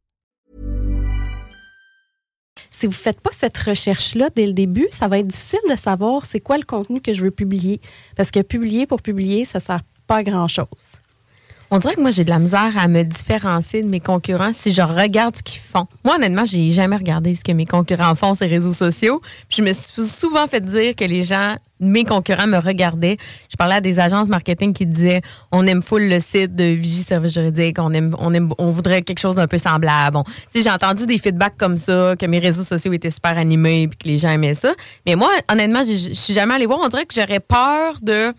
Si vous ne faites pas cette recherche-là dès le début, ça va être difficile de savoir c'est quoi le contenu que je veux publier. Parce que publier pour publier, ça ne sert pas à grand-chose. On dirait que moi, j'ai de la misère à me différencier de mes concurrents si je regarde ce qu'ils font. Moi, honnêtement, j'ai jamais regardé ce que mes concurrents font sur les réseaux sociaux. Puis je me suis souvent fait dire que les gens, mes concurrents, me regardaient. Je parlais à des agences marketing qui disaient on aime full le site de Vigie Service Juridique, on aime, on aime, on voudrait quelque chose d'un peu semblable. Bon, j'ai entendu des feedbacks comme ça, que mes réseaux sociaux étaient super animés, puis que les gens aimaient ça. Mais moi, honnêtement, je suis jamais allée voir. On dirait que j'aurais peur de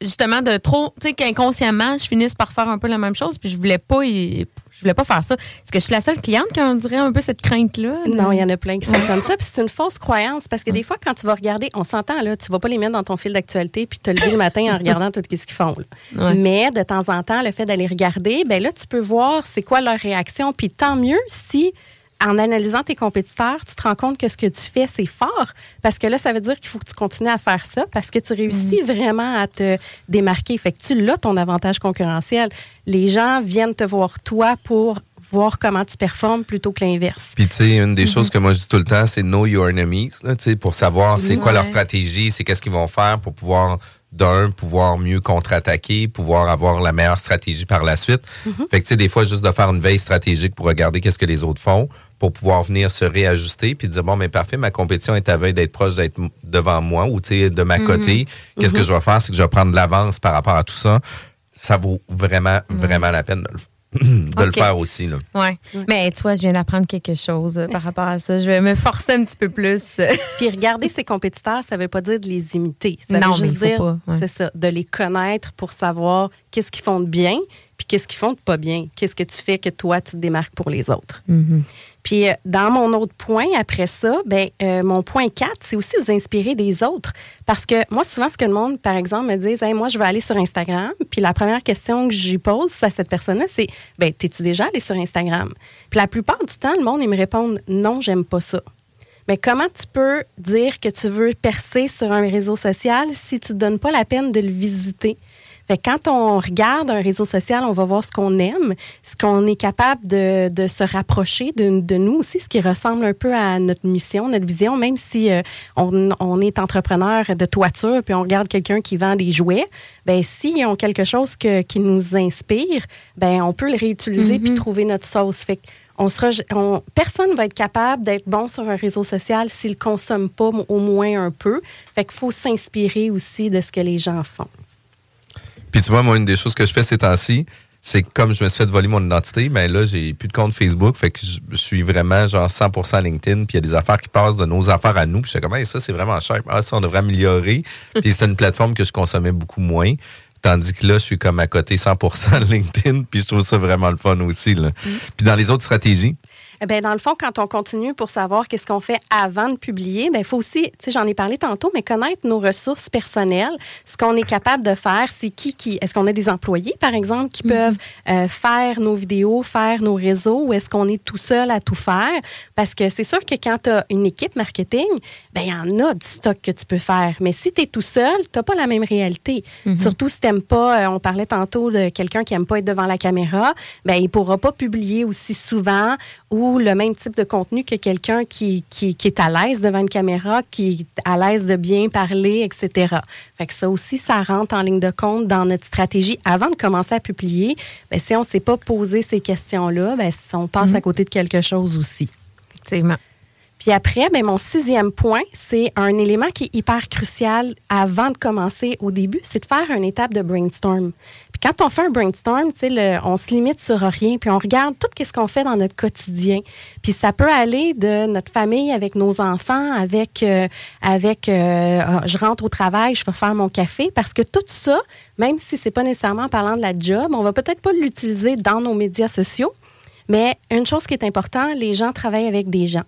justement de trop, tu sais, qu'inconsciemment, je finisse par faire un peu la même chose, puis je voulais pas, je voulais pas faire ça. Est-ce que je suis la seule cliente qui en dirait un peu cette crainte-là? Non, il y en a plein qui sont comme ça, puis c'est une fausse croyance, parce que des fois, quand tu vas regarder, on s'entend, là, tu vas pas les mettre dans ton fil d'actualité, puis te lever le matin en regardant tout ce qu'ils font. Mais de temps en temps, le fait d'aller regarder, ben là, tu peux voir c'est quoi leur réaction, puis tant mieux si en analysant tes compétiteurs, tu te rends compte que ce que tu fais, c'est fort. Parce que là, ça veut dire qu'il faut que tu continues à faire ça parce que tu réussis Mm. vraiment à te démarquer. Fait que tu l'as, ton avantage concurrentiel. Les gens viennent te voir toi pour voir comment tu performes plutôt que l'inverse. Puis, tu sais, une des Mhm. choses que moi je dis tout le temps, c'est know your enemies, là, tu sais, pour savoir c'est quoi leur stratégie, c'est qu'est-ce qu'ils vont faire pour pouvoir, d'un, pouvoir mieux contre-attaquer, pouvoir avoir la meilleure stratégie par la suite. Mhm. Fait que, tu sais, des fois, juste de faire une veille stratégique pour regarder qu'est-ce que les autres font, pour pouvoir venir se réajuster, puis dire, bon, mais parfait, ma compétition est à veille d'être proche d'être devant moi ou, tu sais, de ma Mhm. côté. Qu'est-ce que Mhm. je vais faire? C'est que je vais prendre de l'avance par rapport à tout ça. Ça vaut vraiment, vraiment la peine de le, de le faire aussi, là. Ouais. Mais tu vois, je viens d'apprendre quelque chose euh, par rapport à ça. Je vais me forcer un petit peu plus. Puis regarder ses compétiteurs, ça veut pas dire de les imiter. Ça Non, veut mais juste il faut dire, pas, ouais. c'est ça, de les connaître pour savoir qu'est-ce qu'ils font de bien, puis qu'est-ce qu'ils font de pas bien? Qu'est-ce que tu fais que toi, tu te démarques pour les autres? Puis euh, dans mon autre point, après ça, ben, euh, mon point 4, c'est aussi vous inspirer des autres. Parce que moi, souvent, ce que le monde, par exemple, me dit, hey, moi, je vais aller sur Instagram. Puis la première question que j'y pose à cette personne-là, c'est, ben, t'es-tu déjà allé sur Instagram? Puis la plupart du temps, le monde, il me répond, non, j'aime pas ça. Mais comment tu peux dire que tu veux percer sur un réseau social si tu ne donnes pas la peine de le visiter? Fait que quand on regarde un réseau social, on va voir ce qu'on aime, ce qu'on est capable de, de se rapprocher de, de nous aussi, ce qui ressemble un peu à notre mission, notre vision, même si euh, on, on est entrepreneur de toiture, puis on regarde quelqu'un qui vend des jouets, ben s'ils ont quelque chose que- qui nous inspire, ben on peut le réutiliser puis trouver notre sauce. Fait que on sera, on- personne va être capable d'être bon sur un réseau social s'il ne consomme pas au moins un peu. Fait qu'il faut s'inspirer aussi de ce que les gens font. Puis tu vois, moi, une des choses que je fais ces temps-ci, c'est que comme je me suis fait voler mon identité, mais là, j'ai plus de compte Facebook, fait que je, suis vraiment genre 100% LinkedIn, puis il y a des affaires qui passent de nos affaires à nous, puis je suis comme, Hey, ça, c'est vraiment cher. Ah, ça, on devrait améliorer. puis c'est une plateforme que je consommais beaucoup moins. Tandis que là, je suis comme à côté 100% de LinkedIn, puis je trouve ça vraiment le fun aussi. Là. Puis dans les autres stratégies, Eh ben, dans le fond, quand on continue pour savoir qu'est-ce qu'on fait avant de publier, ben, il faut aussi, tu sais, j'en ai parlé tantôt, mais connaître nos ressources personnelles, ce qu'on est capable de faire, c'est qui, qui, est-ce qu'on a des employés, par exemple, qui peuvent euh, faire nos vidéos, faire nos réseaux, ou est-ce qu'on est tout seul à tout faire? Parce que c'est sûr que quand tu as une équipe marketing, ben, il y en a du stock que tu peux faire. Mais si tu es tout seul, tu n'as pas la même réalité. Surtout si tu n'aimes pas, euh, on parlait tantôt de quelqu'un qui n'aime pas être devant la caméra, ben, il ne pourra pas publier aussi souvent ou le même type de contenu que quelqu'un qui, qui, qui est à l'aise devant une caméra, qui est à l'aise de bien parler, etc. Fait que ça aussi, ça rentre en ligne de compte dans notre stratégie avant de commencer à publier. Ben, si on ne s'est pas posé ces questions-là, ben, on passe à côté de quelque chose aussi. Effectivement. Puis après, ben, mon sixième point, c'est un élément qui est hyper crucial avant de commencer au début, c'est de faire une étape de brainstorm. Puis quand on fait un brainstorm, le- on se limite sur rien, puis on regarde tout ce qu'on fait dans notre quotidien. Puis ça peut aller de notre famille avec nos enfants, avec, euh, avec euh, ah, je rentre au travail, je vais faire mon café, parce que tout ça, même si c'est pas nécessairement en parlant de la job, on va peut-être pas l'utiliser dans nos médias sociaux. Mais une chose qui est importante, les gens travaillent avec des gens.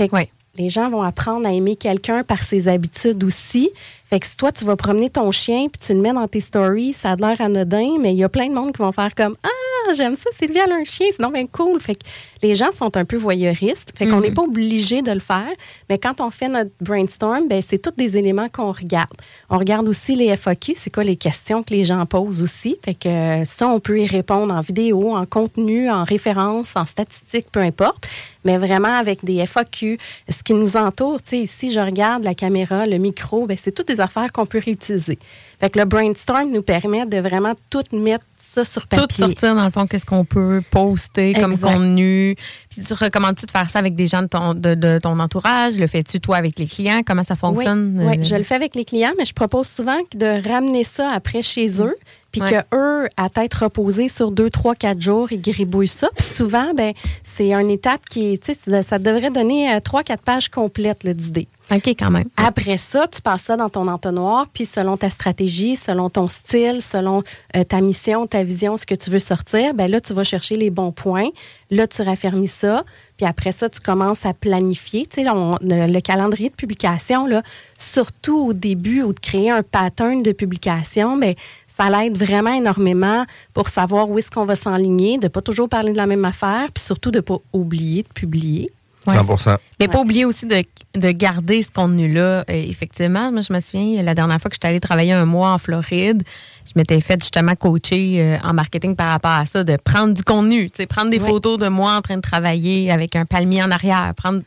Fait que Les gens vont apprendre à aimer quelqu'un par ses habitudes aussi. Fait que si toi, tu vas promener ton chien puis tu le mets dans tes stories, ça a l'air anodin, mais il y a plein de monde qui vont faire comme Ah, Ah, j'aime ça, Sylvie, elle a un chien, c'est non bien cool. Fait que les gens sont un peu voyeuristes. Fait qu'on Mhm. n'est pas obligé de le faire. Mais quand on fait notre brainstorm, ben, c'est tous des éléments qu'on regarde. On regarde aussi les FAQ, c'est quoi les questions que les gens posent aussi. Fait que euh, ça, on peut y répondre en vidéo, en contenu, en référence, en statistique, peu importe. Mais vraiment avec des FAQ, ce qui nous entoure, tu sais, ici, je regarde la caméra, le micro, ben, c'est toutes des affaires qu'on peut réutiliser. Fait que le brainstorm nous permet de vraiment tout mettre ça sur papier. Tout sortir, dans le fond, qu'est-ce qu'on peut poster comme contenu. Puis tu recommandes-tu de faire ça avec des gens de ton, de, de ton entourage? Le fais-tu, toi, avec les clients? Comment ça fonctionne? Oui, Euh, je le fais avec les clients, mais je propose souvent de ramener ça après chez eux. Puis Ouais. que eux, à tête reposée sur deux, trois, quatre jours, ils gribouillent ça. Puis souvent, ben, c'est une étape qui tu sais, ça devrait donner euh, trois, quatre pages complètes d'idées. OK, quand même. Après ça, tu passes ça dans ton entonnoir, puis selon ta stratégie, selon ton style, selon euh, ta mission, ta vision, ce que tu veux sortir, ben là, tu vas chercher les bons points. Là, tu raffermis ça, puis après ça, tu commences à planifier. Tu sais, le, le calendrier de publication, là, surtout au début, ou de créer un pattern de publication, ben, ça l'aide vraiment énormément pour savoir où est-ce qu'on va s'enligner, de pas toujours parler de la même affaire, puis surtout de pas oublier de publier. 100 Mais pas oublier aussi de, de garder ce contenu-là. Effectivement, moi, je me souviens, la dernière fois que j'étais allée travailler un mois en Floride, je m'étais fait justement coacher euh, en marketing par rapport à ça, de prendre du contenu, prendre des Ouais. photos de moi en train de travailler avec un palmier en arrière, prendre,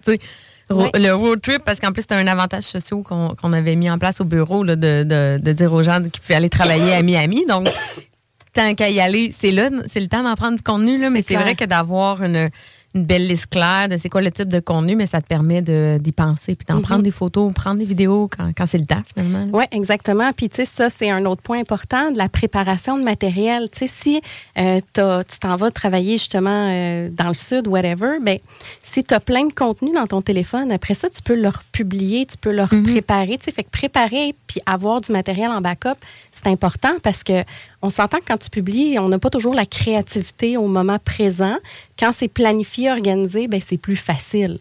Ouais. le road trip, parce qu'en plus, c'était un avantage social qu'on qu'on avait mis en place au bureau, là, de, de, de dire aux gens qu'ils pouvaient aller travailler à Miami. Donc, tant qu'à y aller, c'est là, c'est le temps d'en prendre du contenu, là, mais c'est vrai que d'avoir une, une belle liste claire de c'est quoi le type de contenu, mais ça te permet de- d'y penser, puis d'en Mhm. prendre des photos, prendre des vidéos quand, quand c'est le temps, finalement. Oui, exactement. Puis, tu sais, ça, c'est un autre point important de la préparation de matériel. Tu sais, si euh, tu t'en vas travailler justement euh, dans le sud, whatever, ben, si tu as plein de contenu dans ton téléphone, après ça, tu peux le republier, tu peux le préparer. Tu sais, fait que préparer puis avoir du matériel en backup, c'est important parce que on s'entend que quand tu publies, on n'a pas toujours la créativité au moment présent. Quand c'est planifié, organisé, ben, c'est plus facile.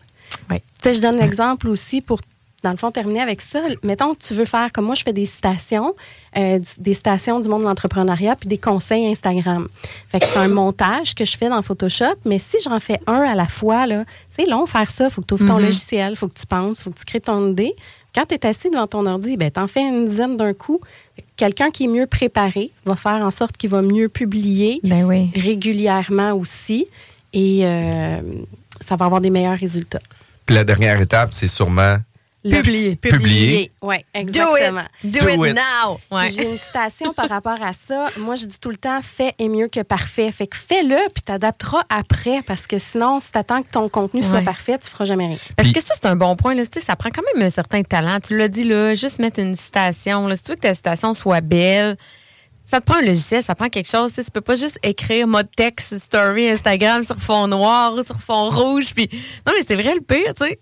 Tu sais, je donne l'exemple aussi pour, dans le fond, terminer avec ça. Mettons tu veux faire, comme moi, je fais des citations, euh, des citations du monde de l'entrepreneuriat, puis des conseils Instagram. Fait que c'est un montage que je fais dans Photoshop, mais si j'en fais un à la fois, là, c'est long faire ça. faut que tu ouvres ton Mhm. logiciel, faut que tu penses, faut que tu crées ton idée. Quand tu es assis devant ton ordi, ben, t'en fais une dizaine d'un coup. Quelqu'un qui est mieux préparé va faire en sorte qu'il va mieux publier Ben oui. régulièrement aussi et euh, ça va avoir des meilleurs résultats. Puis la dernière étape, c'est sûrement Publier. Publier. Oui, exactement. Do Do it it. now! Ouais. J'ai une citation par rapport à ça. Moi, je dis tout le temps, fait est mieux que parfait. Fait que fais-le, puis t'adapteras après, parce que sinon, si t'attends que ton contenu soit Ouais. parfait, tu feras jamais rien. Parce Puis- que ça, c'est un bon point. Là. Tu sais, ça prend quand même un certain talent. Tu l'as dit, là, juste mettre une citation. Là. Si tu veux que ta citation soit belle, ça te prend un logiciel, ça prend quelque chose. Tu sais, tu peux pas juste écrire mode texte, story, Instagram sur fond noir, sur fond rouge. Puis... Non, mais c'est vrai le pire, tu sais.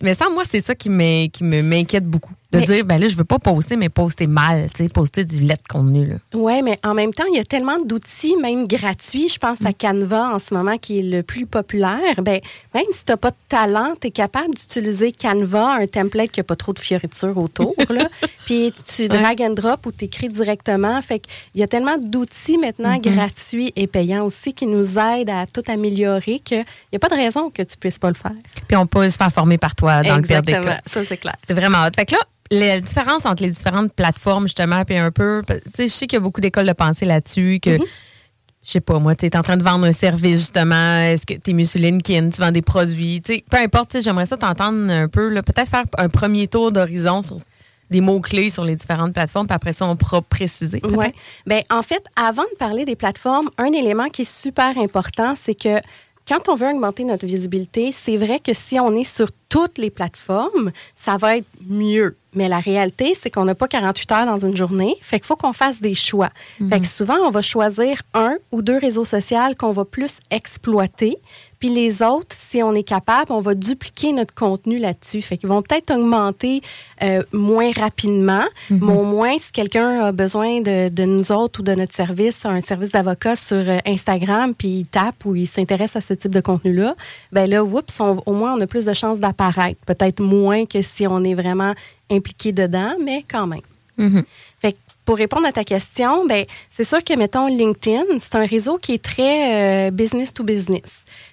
Mais ça, moi, c'est ça qui m'in- qui me m'inquiète beaucoup. De Mais- dire, ben là, je veux pas poster, mais poster mal, tu sais, poster du lait de contenu. Oui, mais en même temps, il y a tellement d'outils, même gratuits. Je pense à Canva en ce moment, qui est le plus populaire. Ben, même si tu n'as pas de talent, tu es capable d'utiliser Canva, un template qui n'a pas trop de fioritures autour. là. Puis tu drag and drop ou tu écris directement. Fait qu'il y a tellement d'outils maintenant gratuits et payants aussi qui nous aident à tout améliorer qu'il n'y a pas de raison que tu puisses pas le faire. Puis on peut se faire former par toi dans le pire des cas. Ça, c'est clair. C'est vraiment hot. Fait que là, la différence entre les différentes plateformes, justement, puis un peu, tu sais, je sais qu'il y a beaucoup d'écoles de pensée là-dessus, que, Mhm. je sais pas, moi, tu es en train de vendre un service, justement, est-ce que tu es mieux sur LinkedIn, tu vends des produits, tu sais, peu importe, tu sais, j'aimerais ça t'entendre un peu, là, peut-être faire un premier tour d'horizon sur des mots-clés sur les différentes plateformes, puis après ça, on pourra préciser. Oui. Ben, en fait, avant de parler des plateformes, un élément qui est super important, c'est que quand on veut augmenter notre visibilité, c'est vrai que si on est sur toutes les plateformes, ça va être mieux. Mais la réalité, c'est qu'on n'a pas 48 heures dans une journée. Fait qu'il faut qu'on fasse des choix. Fait que souvent, on va choisir un ou deux réseaux sociaux qu'on va plus exploiter. Puis les autres, si on est capable, on va dupliquer notre contenu là-dessus. Fait qu'ils vont peut-être augmenter euh, moins rapidement, mais au moins, si quelqu'un a besoin de, de nous autres ou de notre service, un service d'avocat sur euh, Instagram, puis il tape ou il s'intéresse à ce type de contenu-là, ben là, oups, on- au moins, on a plus de chances d'apparaître. Peut-être moins que si on est vraiment impliqué dedans, mais quand même. Mhm. Fait que pour répondre à ta question, ben, c'est sûr que, mettons, LinkedIn, c'est un réseau qui est très euh, business to business.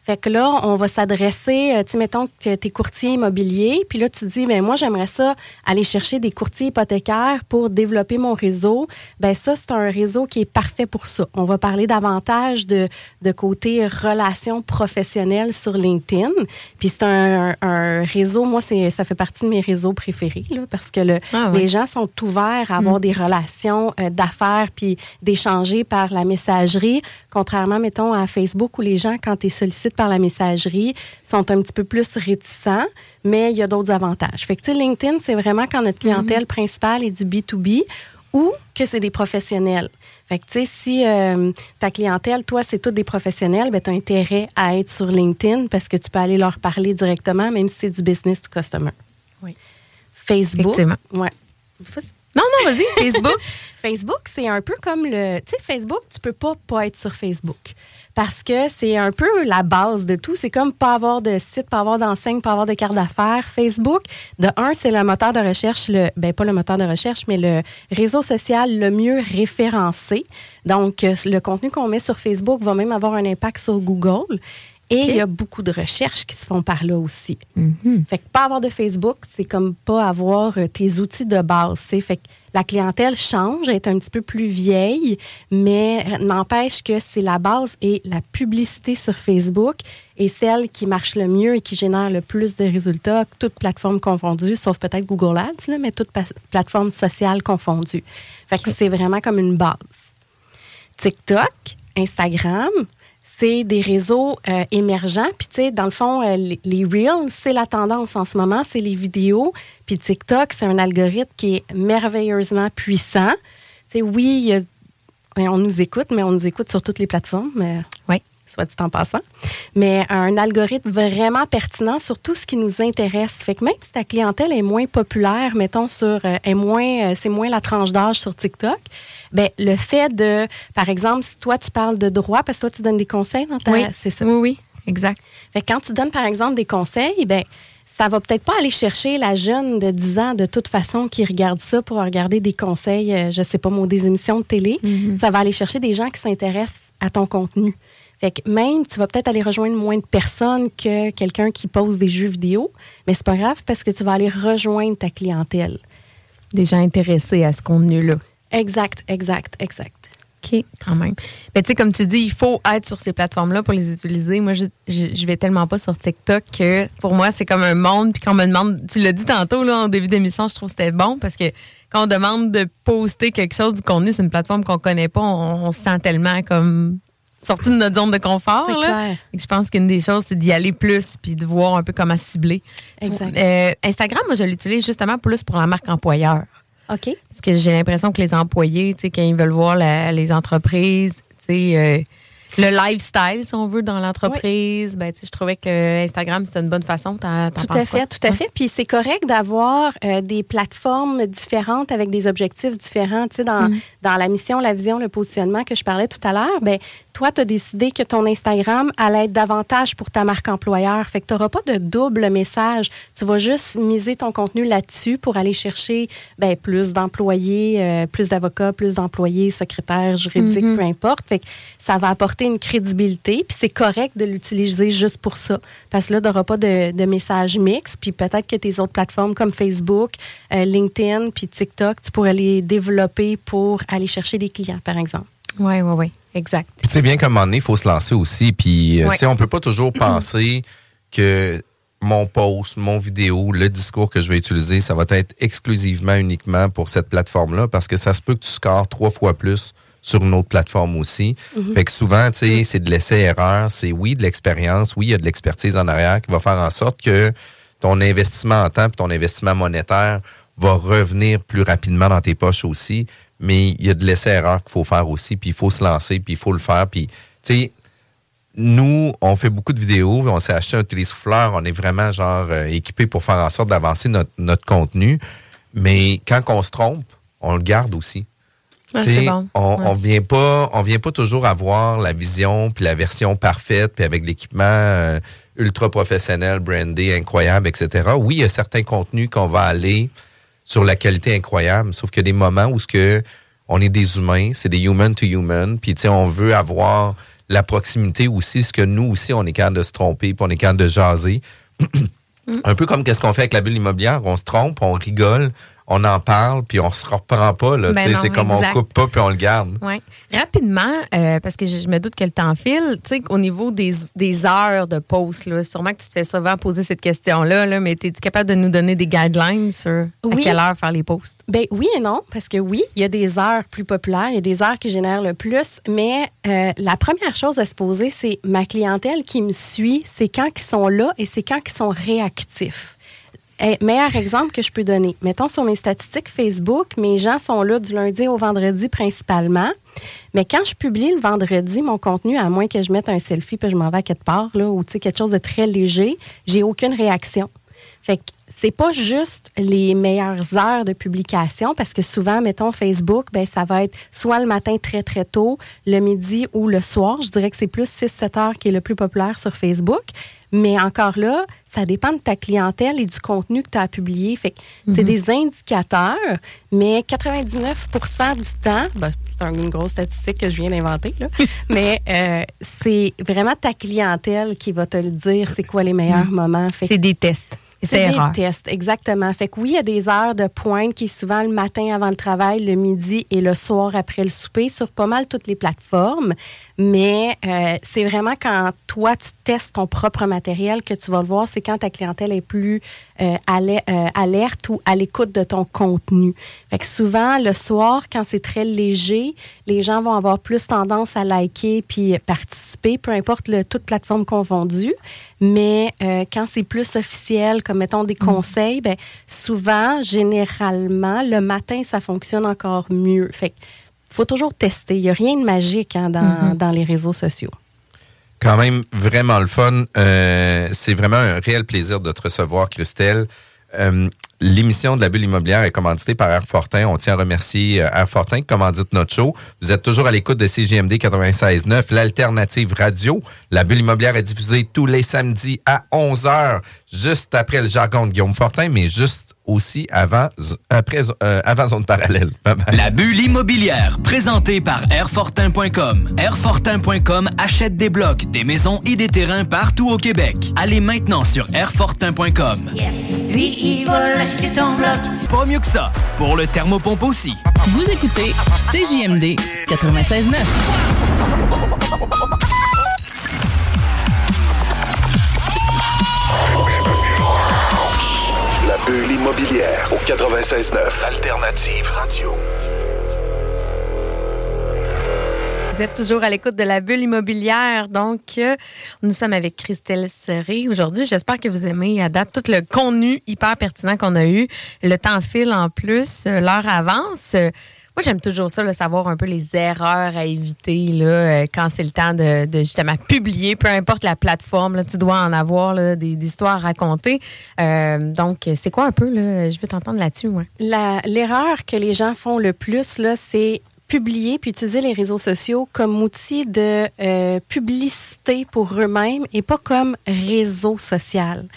Fait que là, on va s'adresser, euh, tu sais, mettons que tu es courtier immobilier, puis là, tu dis, ben moi, j'aimerais ça aller chercher des courtiers hypothécaires pour développer mon réseau. Ben ça, c'est un réseau qui est parfait pour ça. On va parler davantage de, de côté relations professionnelles sur LinkedIn. Puis c'est un, un, réseau, moi, c'est ça fait partie de mes réseaux préférés, là, parce que le, ah les gens sont ouverts à avoir mm. des relations euh, d'affaires puis d'échanger par la messagerie, contrairement, mettons, à Facebook où les gens, quand tu sollicites par la messagerie sont un petit peu plus réticents, mais il y a d'autres avantages. Fait que, LinkedIn, c'est vraiment quand notre clientèle mhm. principale est du B2B ou que c'est des professionnels. Fait que, tu sais, si euh, ta clientèle, toi, c'est tous des professionnels, ben, tu as intérêt à être sur LinkedIn parce que tu peux aller leur parler directement, même si c'est du business to customer. Oui. Facebook. Effectivement. Ouais. Non, non, vas-y, Facebook. Facebook, c'est un peu comme le. Tu sais, Facebook, tu peux pas pas être sur Facebook parce que c'est un peu la base de tout. C'est comme pas avoir de site, pas avoir d'enseigne, pas avoir de carte d'affaires. Facebook, de un, c'est le moteur de recherche, le, ben pas le moteur de recherche, mais le réseau social le mieux référencé. Donc, euh, le contenu qu'on met sur Facebook va même avoir un impact sur Google. Et il y a beaucoup de recherches qui se font par là aussi. Mm-hmm. Fait que pas avoir de Facebook, c'est comme pas avoir euh, tes outils de base. Fait que la clientèle change, elle est un petit peu plus vieille, mais n'empêche que c'est la base et la publicité sur Facebook est celle qui marche le mieux et qui génère le plus de résultats, toutes plateformes confondues, sauf peut-être Google Ads, mais toutes plateformes sociales confondues. Fait que c'est vraiment comme une base. TikTok, Instagram, c'est des réseaux euh, émergents. Puis, tu sais, dans le fond, euh, les, Reels, c'est la tendance en ce moment, c'est les vidéos. Puis TikTok, c'est un algorithme qui est merveilleusement puissant. Tu sais, oui, on nous écoute, mais on nous écoute sur toutes les plateformes. Euh, oui soit dit en passant. Mais un algorithme vraiment pertinent sur tout ce qui nous intéresse. Fait que même si ta clientèle est moins populaire, mettons sur, est moins, c'est moins la tranche d'âge sur TikTok, ben le fait de, par exemple, si toi tu parles de droit, parce que toi tu donnes des conseils dans ta, oui. c'est ça. Oui, oui, exact. Fait quand tu donnes par exemple des conseils, ben ça va peut-être pas aller chercher la jeune de 10 ans de toute façon qui regarde ça pour regarder des conseils, euh, je sais pas, moi, des émissions de télé. Mm-hmm. Ça va aller chercher des gens qui s'intéressent à ton contenu. Fait que même, tu vas peut-être aller rejoindre moins de personnes que quelqu'un qui pose des jeux vidéo, mais c'est pas grave parce que tu vas aller rejoindre ta clientèle. Des gens intéressés à ce contenu-là. Exact, exact, exact. OK, quand même. Mais tu sais, comme tu dis, il faut être sur ces plateformes-là pour les utiliser. Moi, je, je, vais tellement pas sur TikTok que pour moi, c'est comme un monde. Puis quand on me demande, tu l'as dit tantôt là, en début d'émission, je trouve que c'était bon parce que quand on demande de poster quelque chose du contenu sur une plateforme qu'on connaît pas, on, se sent tellement comme sorti de notre zone de confort. Là. je pense qu'une des choses, c'est d'y aller plus puis de voir un peu comment cibler. Exact. Euh, Instagram, moi, je l'utilise justement plus pour la marque employeur. OK. Parce que j'ai l'impression que les employés, tu sais, quand ils veulent voir les entreprises, tu sais, euh, le lifestyle, si on veut, dans l'entreprise, ben, je trouvais que Instagram, c'était une bonne façon. tout à fait, tout à fait. Puis c'est correct d'avoir euh, des plateformes différentes avec des objectifs différents. Tu sais, dans, mm. dans la mission, la vision, le positionnement que je parlais tout à l'heure, ben, toi, tu as décidé que ton Instagram allait être davantage pour ta marque employeur. Fait que tu n'auras pas de double message. Tu vas juste miser ton contenu là-dessus pour aller chercher ben, plus d'employés, euh, plus d'avocats, plus d'employés, secrétaires, juridiques, mm-hmm. peu importe. Fait que ça va apporter une crédibilité. Puis c'est correct de l'utiliser juste pour ça. Parce que là, tu n'auras pas de, de message mix. Puis peut-être que tes autres plateformes comme Facebook, euh, LinkedIn, puis TikTok, tu pourrais les développer pour aller chercher des clients, par exemple. Oui, oui, oui. Exact. Puis, tu sais, bien qu'à un moment donné, il faut se lancer aussi. Puis, euh, tu sais, on peut pas toujours penser que mon post, mon vidéo, le discours que je vais utiliser, ça va être exclusivement, uniquement pour cette plateforme-là, parce que ça se peut que tu scores trois fois plus sur une autre plateforme aussi. Mhm. Fait que souvent, tu sais, c'est de l'essai-erreur. C'est oui, de l'expérience. Oui, il y a de l'expertise en arrière qui va faire en sorte que ton investissement en temps et ton investissement monétaire va revenir plus rapidement dans tes poches aussi mais il y a de l'essai-erreur qu'il faut faire aussi, puis il faut se lancer, puis il faut le faire. Puis, tu sais, nous, on fait beaucoup de vidéos, on s'est acheté un télésouffleur, on est vraiment, genre, euh, équipé pour faire en sorte d'avancer notre, notre contenu. Mais quand on se trompe, on le garde aussi. bon. on, on vient pas on vient pas toujours avoir la vision puis la version parfaite puis avec l'équipement euh, ultra professionnel brandé incroyable etc oui il y a certains contenus qu'on va aller sur la qualité incroyable. Sauf qu'il y a des moments où ce que on est des humains, c'est des human to human, puis tu sais, on veut avoir la proximité aussi, ce que nous aussi, on est capable de se tromper, puis on est capable de jaser. Un peu comme qu'est-ce qu'on fait avec la bulle immobilière, on se trompe, on rigole, on en parle, puis on se reprend pas. Là, Ben c'est comme exact. on coupe pas, puis on le garde. Rapidement, euh, parce que je, je me doute que le temps file, tu sais, au niveau des, des heures de pause, là, sûrement que tu te fais souvent poser cette question-là, là, mais es-tu capable de nous donner des guidelines sur à quelle heure faire les posts? Ben oui et non, parce que oui, il y a des heures plus populaires, il y a des heures qui génèrent le plus, mais euh, la première chose à se poser, c'est ma clientèle qui me suit, c'est quand ils sont là et c'est quand ils sont réactifs. Eh, meilleur exemple que je peux donner. Mettons sur mes statistiques Facebook, mes gens sont là du lundi au vendredi principalement. Mais quand je publie le vendredi mon contenu, à moins que je mette un selfie puis je m'en vais à quelque part, là, ou quelque chose de très léger, j'ai aucune réaction. Fait que c'est pas juste les meilleures heures de publication parce que souvent, mettons Facebook, ben ça va être soit le matin très très tôt, le midi ou le soir. Je dirais que c'est plus 6-7 heures qui est le plus populaire sur Facebook. Mais encore là, ça dépend de ta clientèle et du contenu que tu as publié. Fait que c'est Mhm. des indicateurs, mais 99% du temps, ben, c'est une grosse statistique que je viens d'inventer, mais euh, c'est vraiment ta clientèle qui va te le dire, c'est quoi les meilleurs Mhm. moments. C'est des tests. C'est des erreur. tests, exactement. Fait que oui, il y a des heures de pointe qui est souvent le matin avant le travail, le midi et le soir après le souper sur pas mal toutes les plateformes. Mais euh, c'est vraiment quand toi, tu testes ton propre matériel que tu vas le voir. C'est quand ta clientèle est plus euh, euh, alerte ou à l'écoute de ton contenu. Fait que souvent, le soir, quand c'est très léger, les gens vont avoir plus tendance à liker puis participer, peu importe le, toute plateforme confondue. Mais euh, quand c'est plus officiel, comme mettons des conseils, ben, souvent, généralement, le matin, ça fonctionne encore mieux. Fait que faut toujours tester. Il n'y a rien de magique hein, dans, Mhm. dans les réseaux sociaux. Quand même vraiment le fun. Euh, c'est vraiment un réel plaisir de te recevoir, Christelle. Euh, L'émission de la bulle immobilière est commanditée par Air Fortin. On tient à remercier euh, Air Fortin qui commandite notre show. Vous êtes toujours à l'écoute de CGMD 96.9, l'alternative radio. La bulle immobilière est diffusée tous les samedis à 11h, juste après le jargon de Guillaume Fortin, mais juste aussi avant, après, euh, avant zone parallèle. Bye bye. La bulle immobilière, présentée par Airfortin.com. Airfortin.com achète des blocs, des maisons et des terrains partout au Québec. Allez maintenant sur Airfortin.com. Lui, il va l'acheter ton bloc. Pas mieux que ça, pour le thermopompe aussi. Vous écoutez CJMD 96.9. immobilière au 96.9. Alternative radio. Vous êtes toujours à l'écoute de la bulle immobilière. Donc, euh, nous sommes avec Christelle Serré aujourd'hui. J'espère que vous aimez à date tout le contenu hyper pertinent qu'on a eu. Le temps file en plus, euh, l'heure avance. Moi, j'aime toujours ça, là, savoir un peu les erreurs à éviter là, euh, quand c'est le temps de, justement publier, peu importe la plateforme. Là, tu dois en avoir des, histoires à raconter. Euh, donc, c'est quoi un peu? Là, je veux t'entendre là-dessus. L'erreur que les gens font le plus, là, c'est publier puis utiliser les réseaux sociaux comme outil de euh, publicité pour eux-mêmes et pas comme réseau social.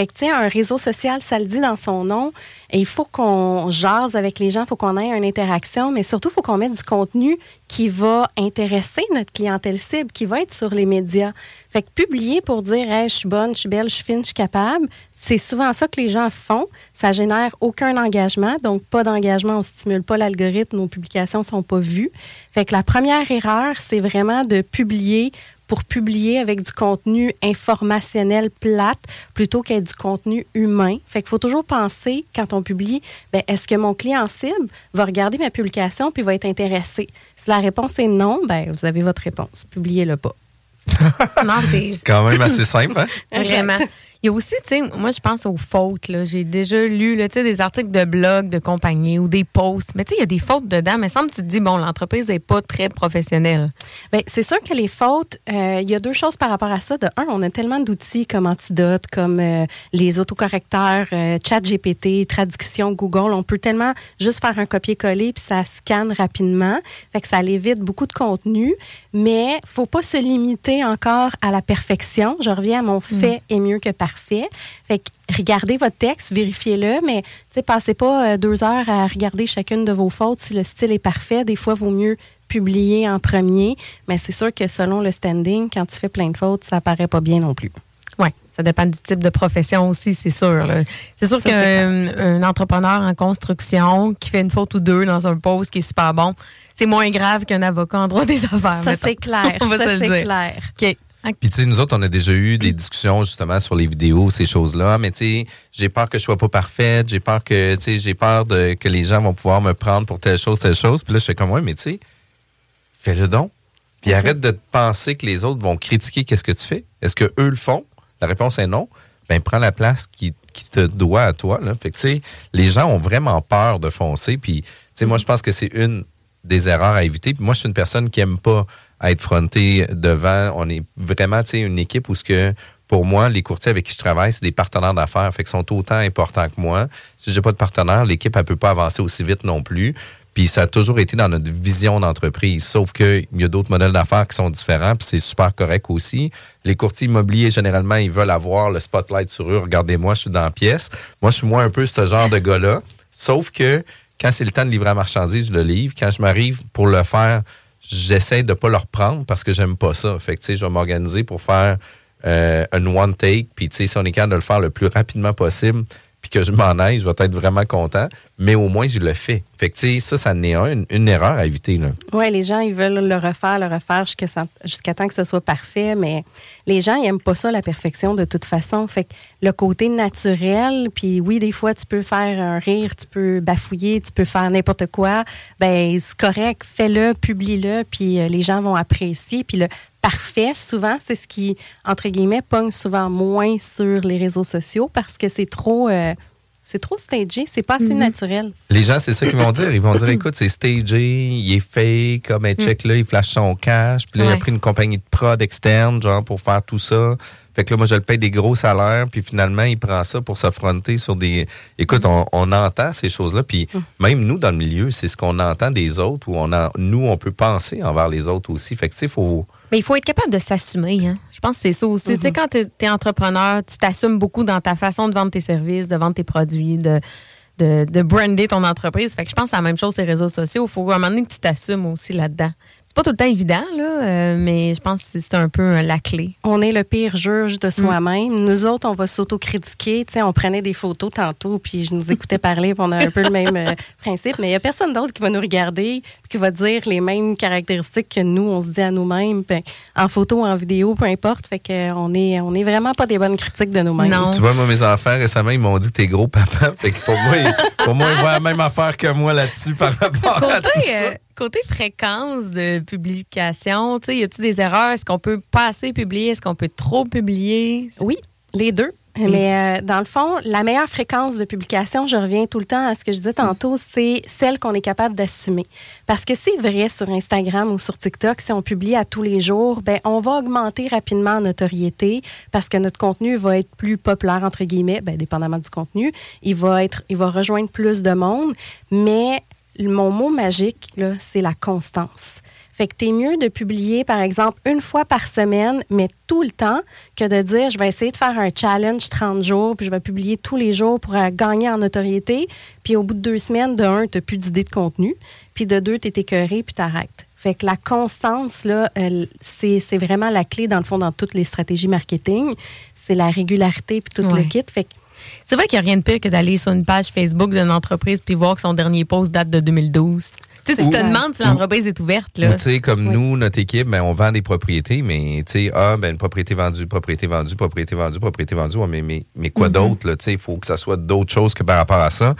Fait que, un réseau social, ça le dit dans son nom, et il faut qu'on jase avec les gens, il faut qu'on ait une interaction, mais surtout, il faut qu'on mette du contenu qui va intéresser notre clientèle cible, qui va être sur les médias. Fait que publier pour dire, hey, je suis bonne, je suis belle, je suis fine, je suis capable, c'est souvent ça que les gens font. Ça génère aucun engagement, donc pas d'engagement, on stimule pas l'algorithme, nos publications sont pas vues. Fait que la première erreur, c'est vraiment de publier pour publier avec du contenu informationnel plate plutôt qu'être du contenu humain. Fait qu'il faut toujours penser, quand on publie, ben, est-ce que mon client cible va regarder ma publication puis va être intéressé? Si la réponse est non, ben, vous avez votre réponse. Publiez-le pas. Non, c'est C'est quand même assez simple, hein? Vraiment. Il y a aussi, tu sais, moi, je pense aux fautes. là. J'ai déjà lu là, tu sais, des articles de blog de compagnie ou des posts. Mais tu sais, il y a des fautes dedans. Mais semble que tu te dis, bon, l'entreprise n'est pas très professionnelle. Bien, c'est sûr que les fautes, euh, il y a deux choses par rapport à ça. De un, on a tellement d'outils comme Antidote, comme euh, les autocorrecteurs, euh, ChatGPT, traduction Google. On peut tellement juste faire un copier-coller puis ça scanne rapidement. Fait que ça évite beaucoup de contenu. Mais faut pas se limiter encore à la perfection. Je reviens à mon fait est mieux que parfait. Parfait. Fait que regardez votre texte, vérifiez-le, mais passez pas euh, deux heures à regarder chacune de vos fautes. Si le style est parfait, des fois, il vaut mieux publier en premier. Mais c'est sûr que selon le standing, quand tu fais plein de fautes, ça paraît pas bien non plus. Oui, ça dépend du type de profession aussi, c'est sûr. C'est sûr qu'un entrepreneur en construction qui fait une faute ou deux dans un poste qui est super bon, c'est moins grave qu'un avocat en droit des affaires. Ça, c'est clair. ça, c'est clair. OK. Puis, tu sais, nous autres, on a déjà eu des discussions justement sur les vidéos, ces choses-là. Mais, tu sais, j'ai peur que je sois pas parfaite. J'ai peur que, tu sais, j'ai peur de, que les gens vont pouvoir me prendre pour telle chose, telle chose. Puis là, je fais comme, ouais, mais tu sais, fais-le don. Puis arrête de penser que les autres vont critiquer qu'est-ce que tu fais. Est-ce que eux le font? La réponse est non. Ben, prends la place qui, te doit à toi. Là. Fait que, tu sais, les gens ont vraiment peur de foncer. Puis, tu sais, moi, je pense que c'est une des erreurs à éviter. Puis moi, je suis une personne qui aime pas être frontée devant. On est vraiment, une équipe où pour moi, les courtiers avec qui je travaille, c'est des partenaires d'affaires. Fait qu'ils sont autant importants que moi. Si j'ai pas de partenaire, l'équipe, elle peut pas avancer aussi vite non plus. Puis ça a toujours été dans notre vision d'entreprise. Sauf qu'il y a d'autres modèles d'affaires qui sont différents, puis c'est super correct aussi. Les courtiers immobiliers, généralement, ils veulent avoir le spotlight sur eux. Regardez-moi, je suis dans la pièce. Moi, je suis moins un peu ce genre de gars-là. Sauf que quand c'est le temps de livrer la marchandise, je le livre. Quand je m'arrive pour le faire, j'essaie de pas le reprendre parce que j'aime pas ça. Fait tu sais, je vais m'organiser pour faire euh, un one take. Puis, tu sais, si on est capable de le faire le plus rapidement possible, puis que je m'en aille, je vais être vraiment content. Mais au moins, je le fais. Fait que, ça, ça n'est un, une, erreur à éviter. Oui, les gens, ils veulent le refaire, le refaire jusqu'à temps que ce soit parfait. Mais les gens, ils n'aiment pas ça, la perfection, de toute façon. Fait que le côté naturel, puis oui, des fois, tu peux faire un rire, tu peux bafouiller, tu peux faire n'importe quoi. Ben c'est correct. Fais-le, publie-le, puis euh, les gens vont apprécier. Puis le parfait, souvent, c'est ce qui, entre guillemets, pogne souvent moins sur les réseaux sociaux parce que c'est trop. Euh, c'est trop stagé, c'est pas assez mhm. naturel. Les gens, c'est ça qu'ils vont dire. Ils vont dire, écoute, c'est stagé, il est fake, comme un check là, il flash son cash, puis là, il a pris une compagnie de prod externe, genre, pour faire tout ça. Fait que là, moi, je le paye des gros salaires, puis finalement, il prend ça pour s'affronter sur des... Écoute, on, entend ces choses-là, puis mm. même nous, dans le milieu, c'est ce qu'on entend des autres, ou on a, nous, on peut penser envers les autres aussi. Fait que, tu sais, il faut... Mais il faut être capable de s'assumer. Hein? Je pense que c'est ça aussi. Tu sais, mm-hmm. quand tu es, entrepreneur, tu t'assumes beaucoup dans ta façon de vendre tes services, de vendre tes produits, de, de, de brander ton entreprise. Fait que je pense c'est la même chose sur les réseaux sociaux. Il faut à un moment donné que tu t'assumes aussi là-dedans c'est pas tout le temps évident, là, euh, mais je pense que c'est un peu euh, la clé. On est le pire juge de soi-même. Mm. Nous autres, on va s'autocritiquer. On prenait des photos tantôt, puis je nous écoutais parler, puis on a un peu le même euh, principe. Mais il n'y a personne d'autre qui va nous regarder, qui va dire les mêmes caractéristiques que nous, on se dit à nous-mêmes, en photo, en vidéo, peu importe. Fait qu'on est, on est vraiment pas des bonnes critiques de nous-mêmes. Tu vois, moi, mes enfants, récemment, ils m'ont dit que t'es gros papa. Fait que pour moi, pour moi, ils voient la même affaire que moi là-dessus par rapport à tout ça côté fréquence de publication, tu sais, y a-t-il des erreurs? Est-ce qu'on peut pas assez publier? Est-ce qu'on peut trop publier? Oui, les deux. Mais euh, dans le fond, la meilleure fréquence de publication, je reviens tout le temps à ce que je disais tantôt, c'est celle qu'on est capable d'assumer. Parce que c'est vrai sur Instagram ou sur TikTok, si on publie à tous les jours, ben on va augmenter rapidement en notoriété parce que notre contenu va être plus populaire entre guillemets, ben, dépendamment du contenu, il va être, il va rejoindre plus de monde. Mais mon mot magique, là, c'est la constance. Fait que t'es mieux de publier, par exemple, une fois par semaine, mais tout le temps, que de dire, je vais essayer de faire un challenge 30 jours, puis je vais publier tous les jours pour euh, gagner en notoriété. Puis au bout de deux semaines, de un, t'as plus d'idées de contenu. Puis de deux, t'es écœuré, puis t'arrêtes. Fait que la constance, là, c'est vraiment la clé, dans le fond, dans toutes les stratégies marketing. C'est la régularité, puis tout le kit. Fait que c'est vrai qu'il n'y a rien de pire que d'aller sur une page Facebook d'une entreprise puis voir que son dernier post date de 2012. Tu te demandes si l'entreprise est ouverte. Tu sais, comme nous, notre équipe, ben, on vend des propriétés, mais tu sais, ah, ben, une propriété vendue, propriété vendue, propriété vendue, propriété vendue. mais, mais, mais quoi mm-hmm. d'autre? Il faut que ça soit d'autres choses que par rapport à ça.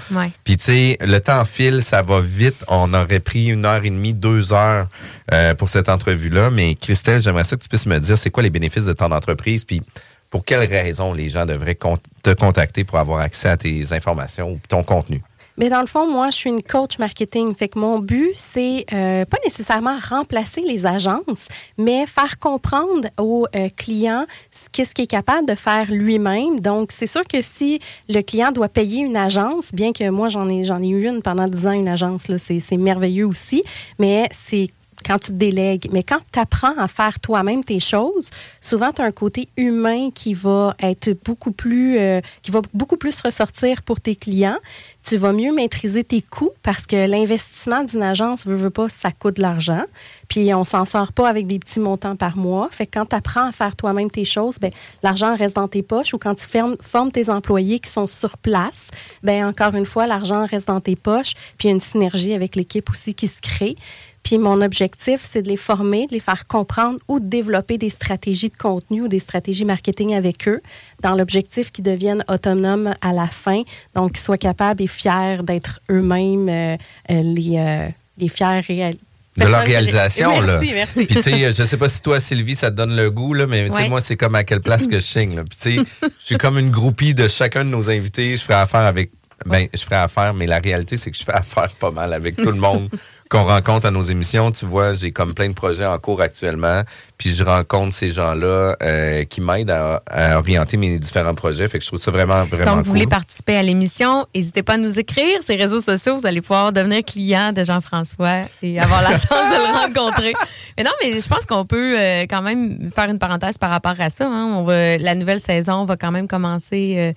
Puis, tu sais, le temps file, ça va vite. On aurait pris une heure et demie, deux heures euh, pour cette entrevue-là. Mais Christelle, j'aimerais ça que tu puisses me dire c'est quoi les bénéfices de ton entreprise? Puis, pour quelles raisons les gens devraient te contacter pour avoir accès à tes informations ou ton contenu? Mais dans le fond, moi, je suis une coach marketing. Fait que mon but, c'est euh, pas nécessairement remplacer les agences, mais faire comprendre aux euh, clients qu'est-ce qu'il est capable de faire lui-même. Donc, c'est sûr que si le client doit payer une agence, bien que moi, j'en ai, ai eu une pendant 10 ans, une agence, c'est merveilleux aussi, mais c'est quand tu délègues. Mais quand tu apprends à faire toi-même tes choses, souvent tu as un côté humain qui va être beaucoup plus, euh, qui va beaucoup plus ressortir pour tes clients. Tu vas mieux maîtriser tes coûts parce que l'investissement d'une agence, veut, veut pas, ça coûte de l'argent. Puis on s'en sort pas avec des petits montants par mois. Fait que quand tu apprends à faire toi-même tes choses, ben l'argent reste dans tes poches. Ou quand tu formes tes employés qui sont sur place, ben encore une fois, l'argent reste dans tes poches. Puis il y a une synergie avec l'équipe aussi qui se crée. Puis mon objectif, c'est de les former, de les faire comprendre ou de développer des stratégies de contenu ou des stratégies marketing avec eux, dans l'objectif qu'ils deviennent autonomes à la fin, donc qu'ils soient capables et fiers d'être eux-mêmes euh, euh, les, euh, les fiers de leur réalisation. Merci, là. merci. Puis, tu sais, je sais pas si toi, Sylvie, ça te donne le goût, là, mais tu sais, Ouais. moi, c'est comme à quelle place que je signe. Là. Puis, tu sais, je suis comme une groupie de chacun de nos invités. Je ferai affaire avec. Ben, je ferai affaire, mais la réalité, c'est que je fais affaire pas mal avec tout le monde qu'on rencontre à nos émissions. Tu vois, j'ai comme plein de projets en cours actuellement. Puis, je rencontre ces gens-là euh, qui m'aident à, à orienter mes différents projets. Fait que je trouve ça vraiment, vraiment Donc, vous voulez participer à l'émission, n'hésitez pas à nous écrire. Ces réseaux sociaux, vous allez pouvoir devenir client de Jean-François et avoir la chance de le rencontrer. Mais non, mais je pense qu'on peut euh, quand même faire une parenthèse par rapport à ça. hein. On va, la nouvelle saison va quand même commencer euh,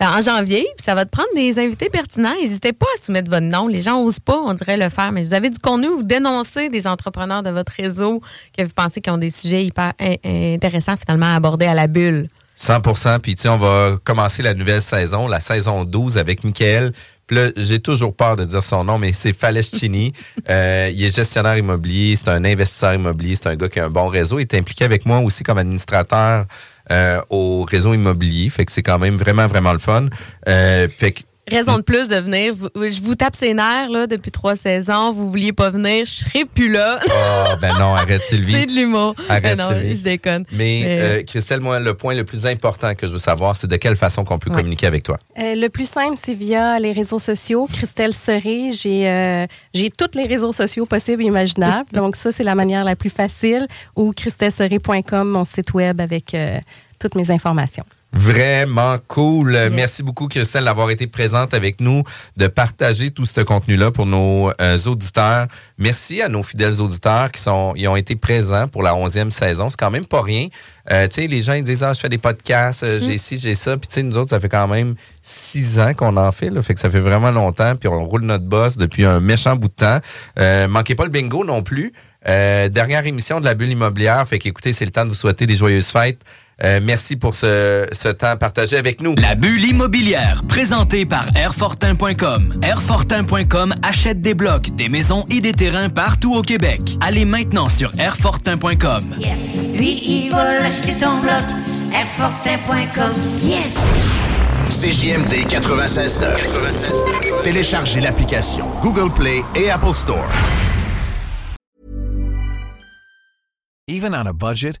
en janvier. Puis ça va te prendre des invités pertinents. N'hésitez pas à soumettre votre nom. Les gens n'osent pas, on dirait le faire. Mais vous avez du contenu, vous dénoncez des entrepreneurs de votre réseau que vous pensez qui ont des sujets hyper in- intéressants finalement à aborder à la bulle. 100% Puis, tu sais, on va commencer la nouvelle saison, la saison 12 avec Michael. Puis là, j'ai toujours peur de dire son nom, mais c'est Falescini. euh, il est gestionnaire immobilier, c'est un investisseur immobilier, c'est un gars qui a un bon réseau. Il est impliqué avec moi aussi comme administrateur euh, au réseau immobilier. Fait que c'est quand même vraiment, vraiment le fun. Euh, fait que Raison de plus de venir. Je vous tape ses nerfs là, depuis trois saisons. Vous vouliez pas venir. Je serai plus là. Oh, ben non, arrête Sylvie. C'est de l'humour. Arrête, Ben non, Sylvie. je déconne. Mais, Mais- euh, Christelle, moi, le point le plus important que je veux savoir, c'est de quelle façon qu'on peut Ouais. communiquer avec toi. Euh, le plus simple, c'est via les réseaux sociaux. Christelle Serré, j'ai euh, j'ai tous les réseaux sociaux possibles et imaginables. Donc ça, c'est la manière la plus facile. Ou christelleserré.com, mon site web avec euh, toutes mes informations. Vraiment cool. Merci beaucoup, Christelle, d'avoir été présente avec nous, de partager tout ce contenu-là pour nos euh, auditeurs. Merci à nos fidèles auditeurs qui sont, ils ont été présents pour la onzième saison. C'est quand même pas rien. Euh, tu sais, les gens ils disent ah je fais des podcasts, euh, j'ai ci, j'ai ça. Puis tu sais, nous autres, ça fait quand même six ans qu'on en fait. Là, fait que ça fait vraiment longtemps. Puis on roule notre boss depuis un méchant bout de temps. Euh, manquez pas le bingo non plus. Euh, dernière émission de la bulle immobilière. Fait qu'écoutez, c'est le temps de vous souhaiter des joyeuses fêtes. Euh, merci pour ce, ce temps partagé avec nous. La bulle immobilière, présentée par Airfortin.com. Airfortin.com achète des blocs, des maisons et des terrains partout au Québec. Allez maintenant sur Airfortin.com. Yes. Lui, il va l'acheter ton bloc. Airfortin.com. Yes. CJMD 96.9. Téléchargez l'application Google Play et Apple Store. Even on a budget,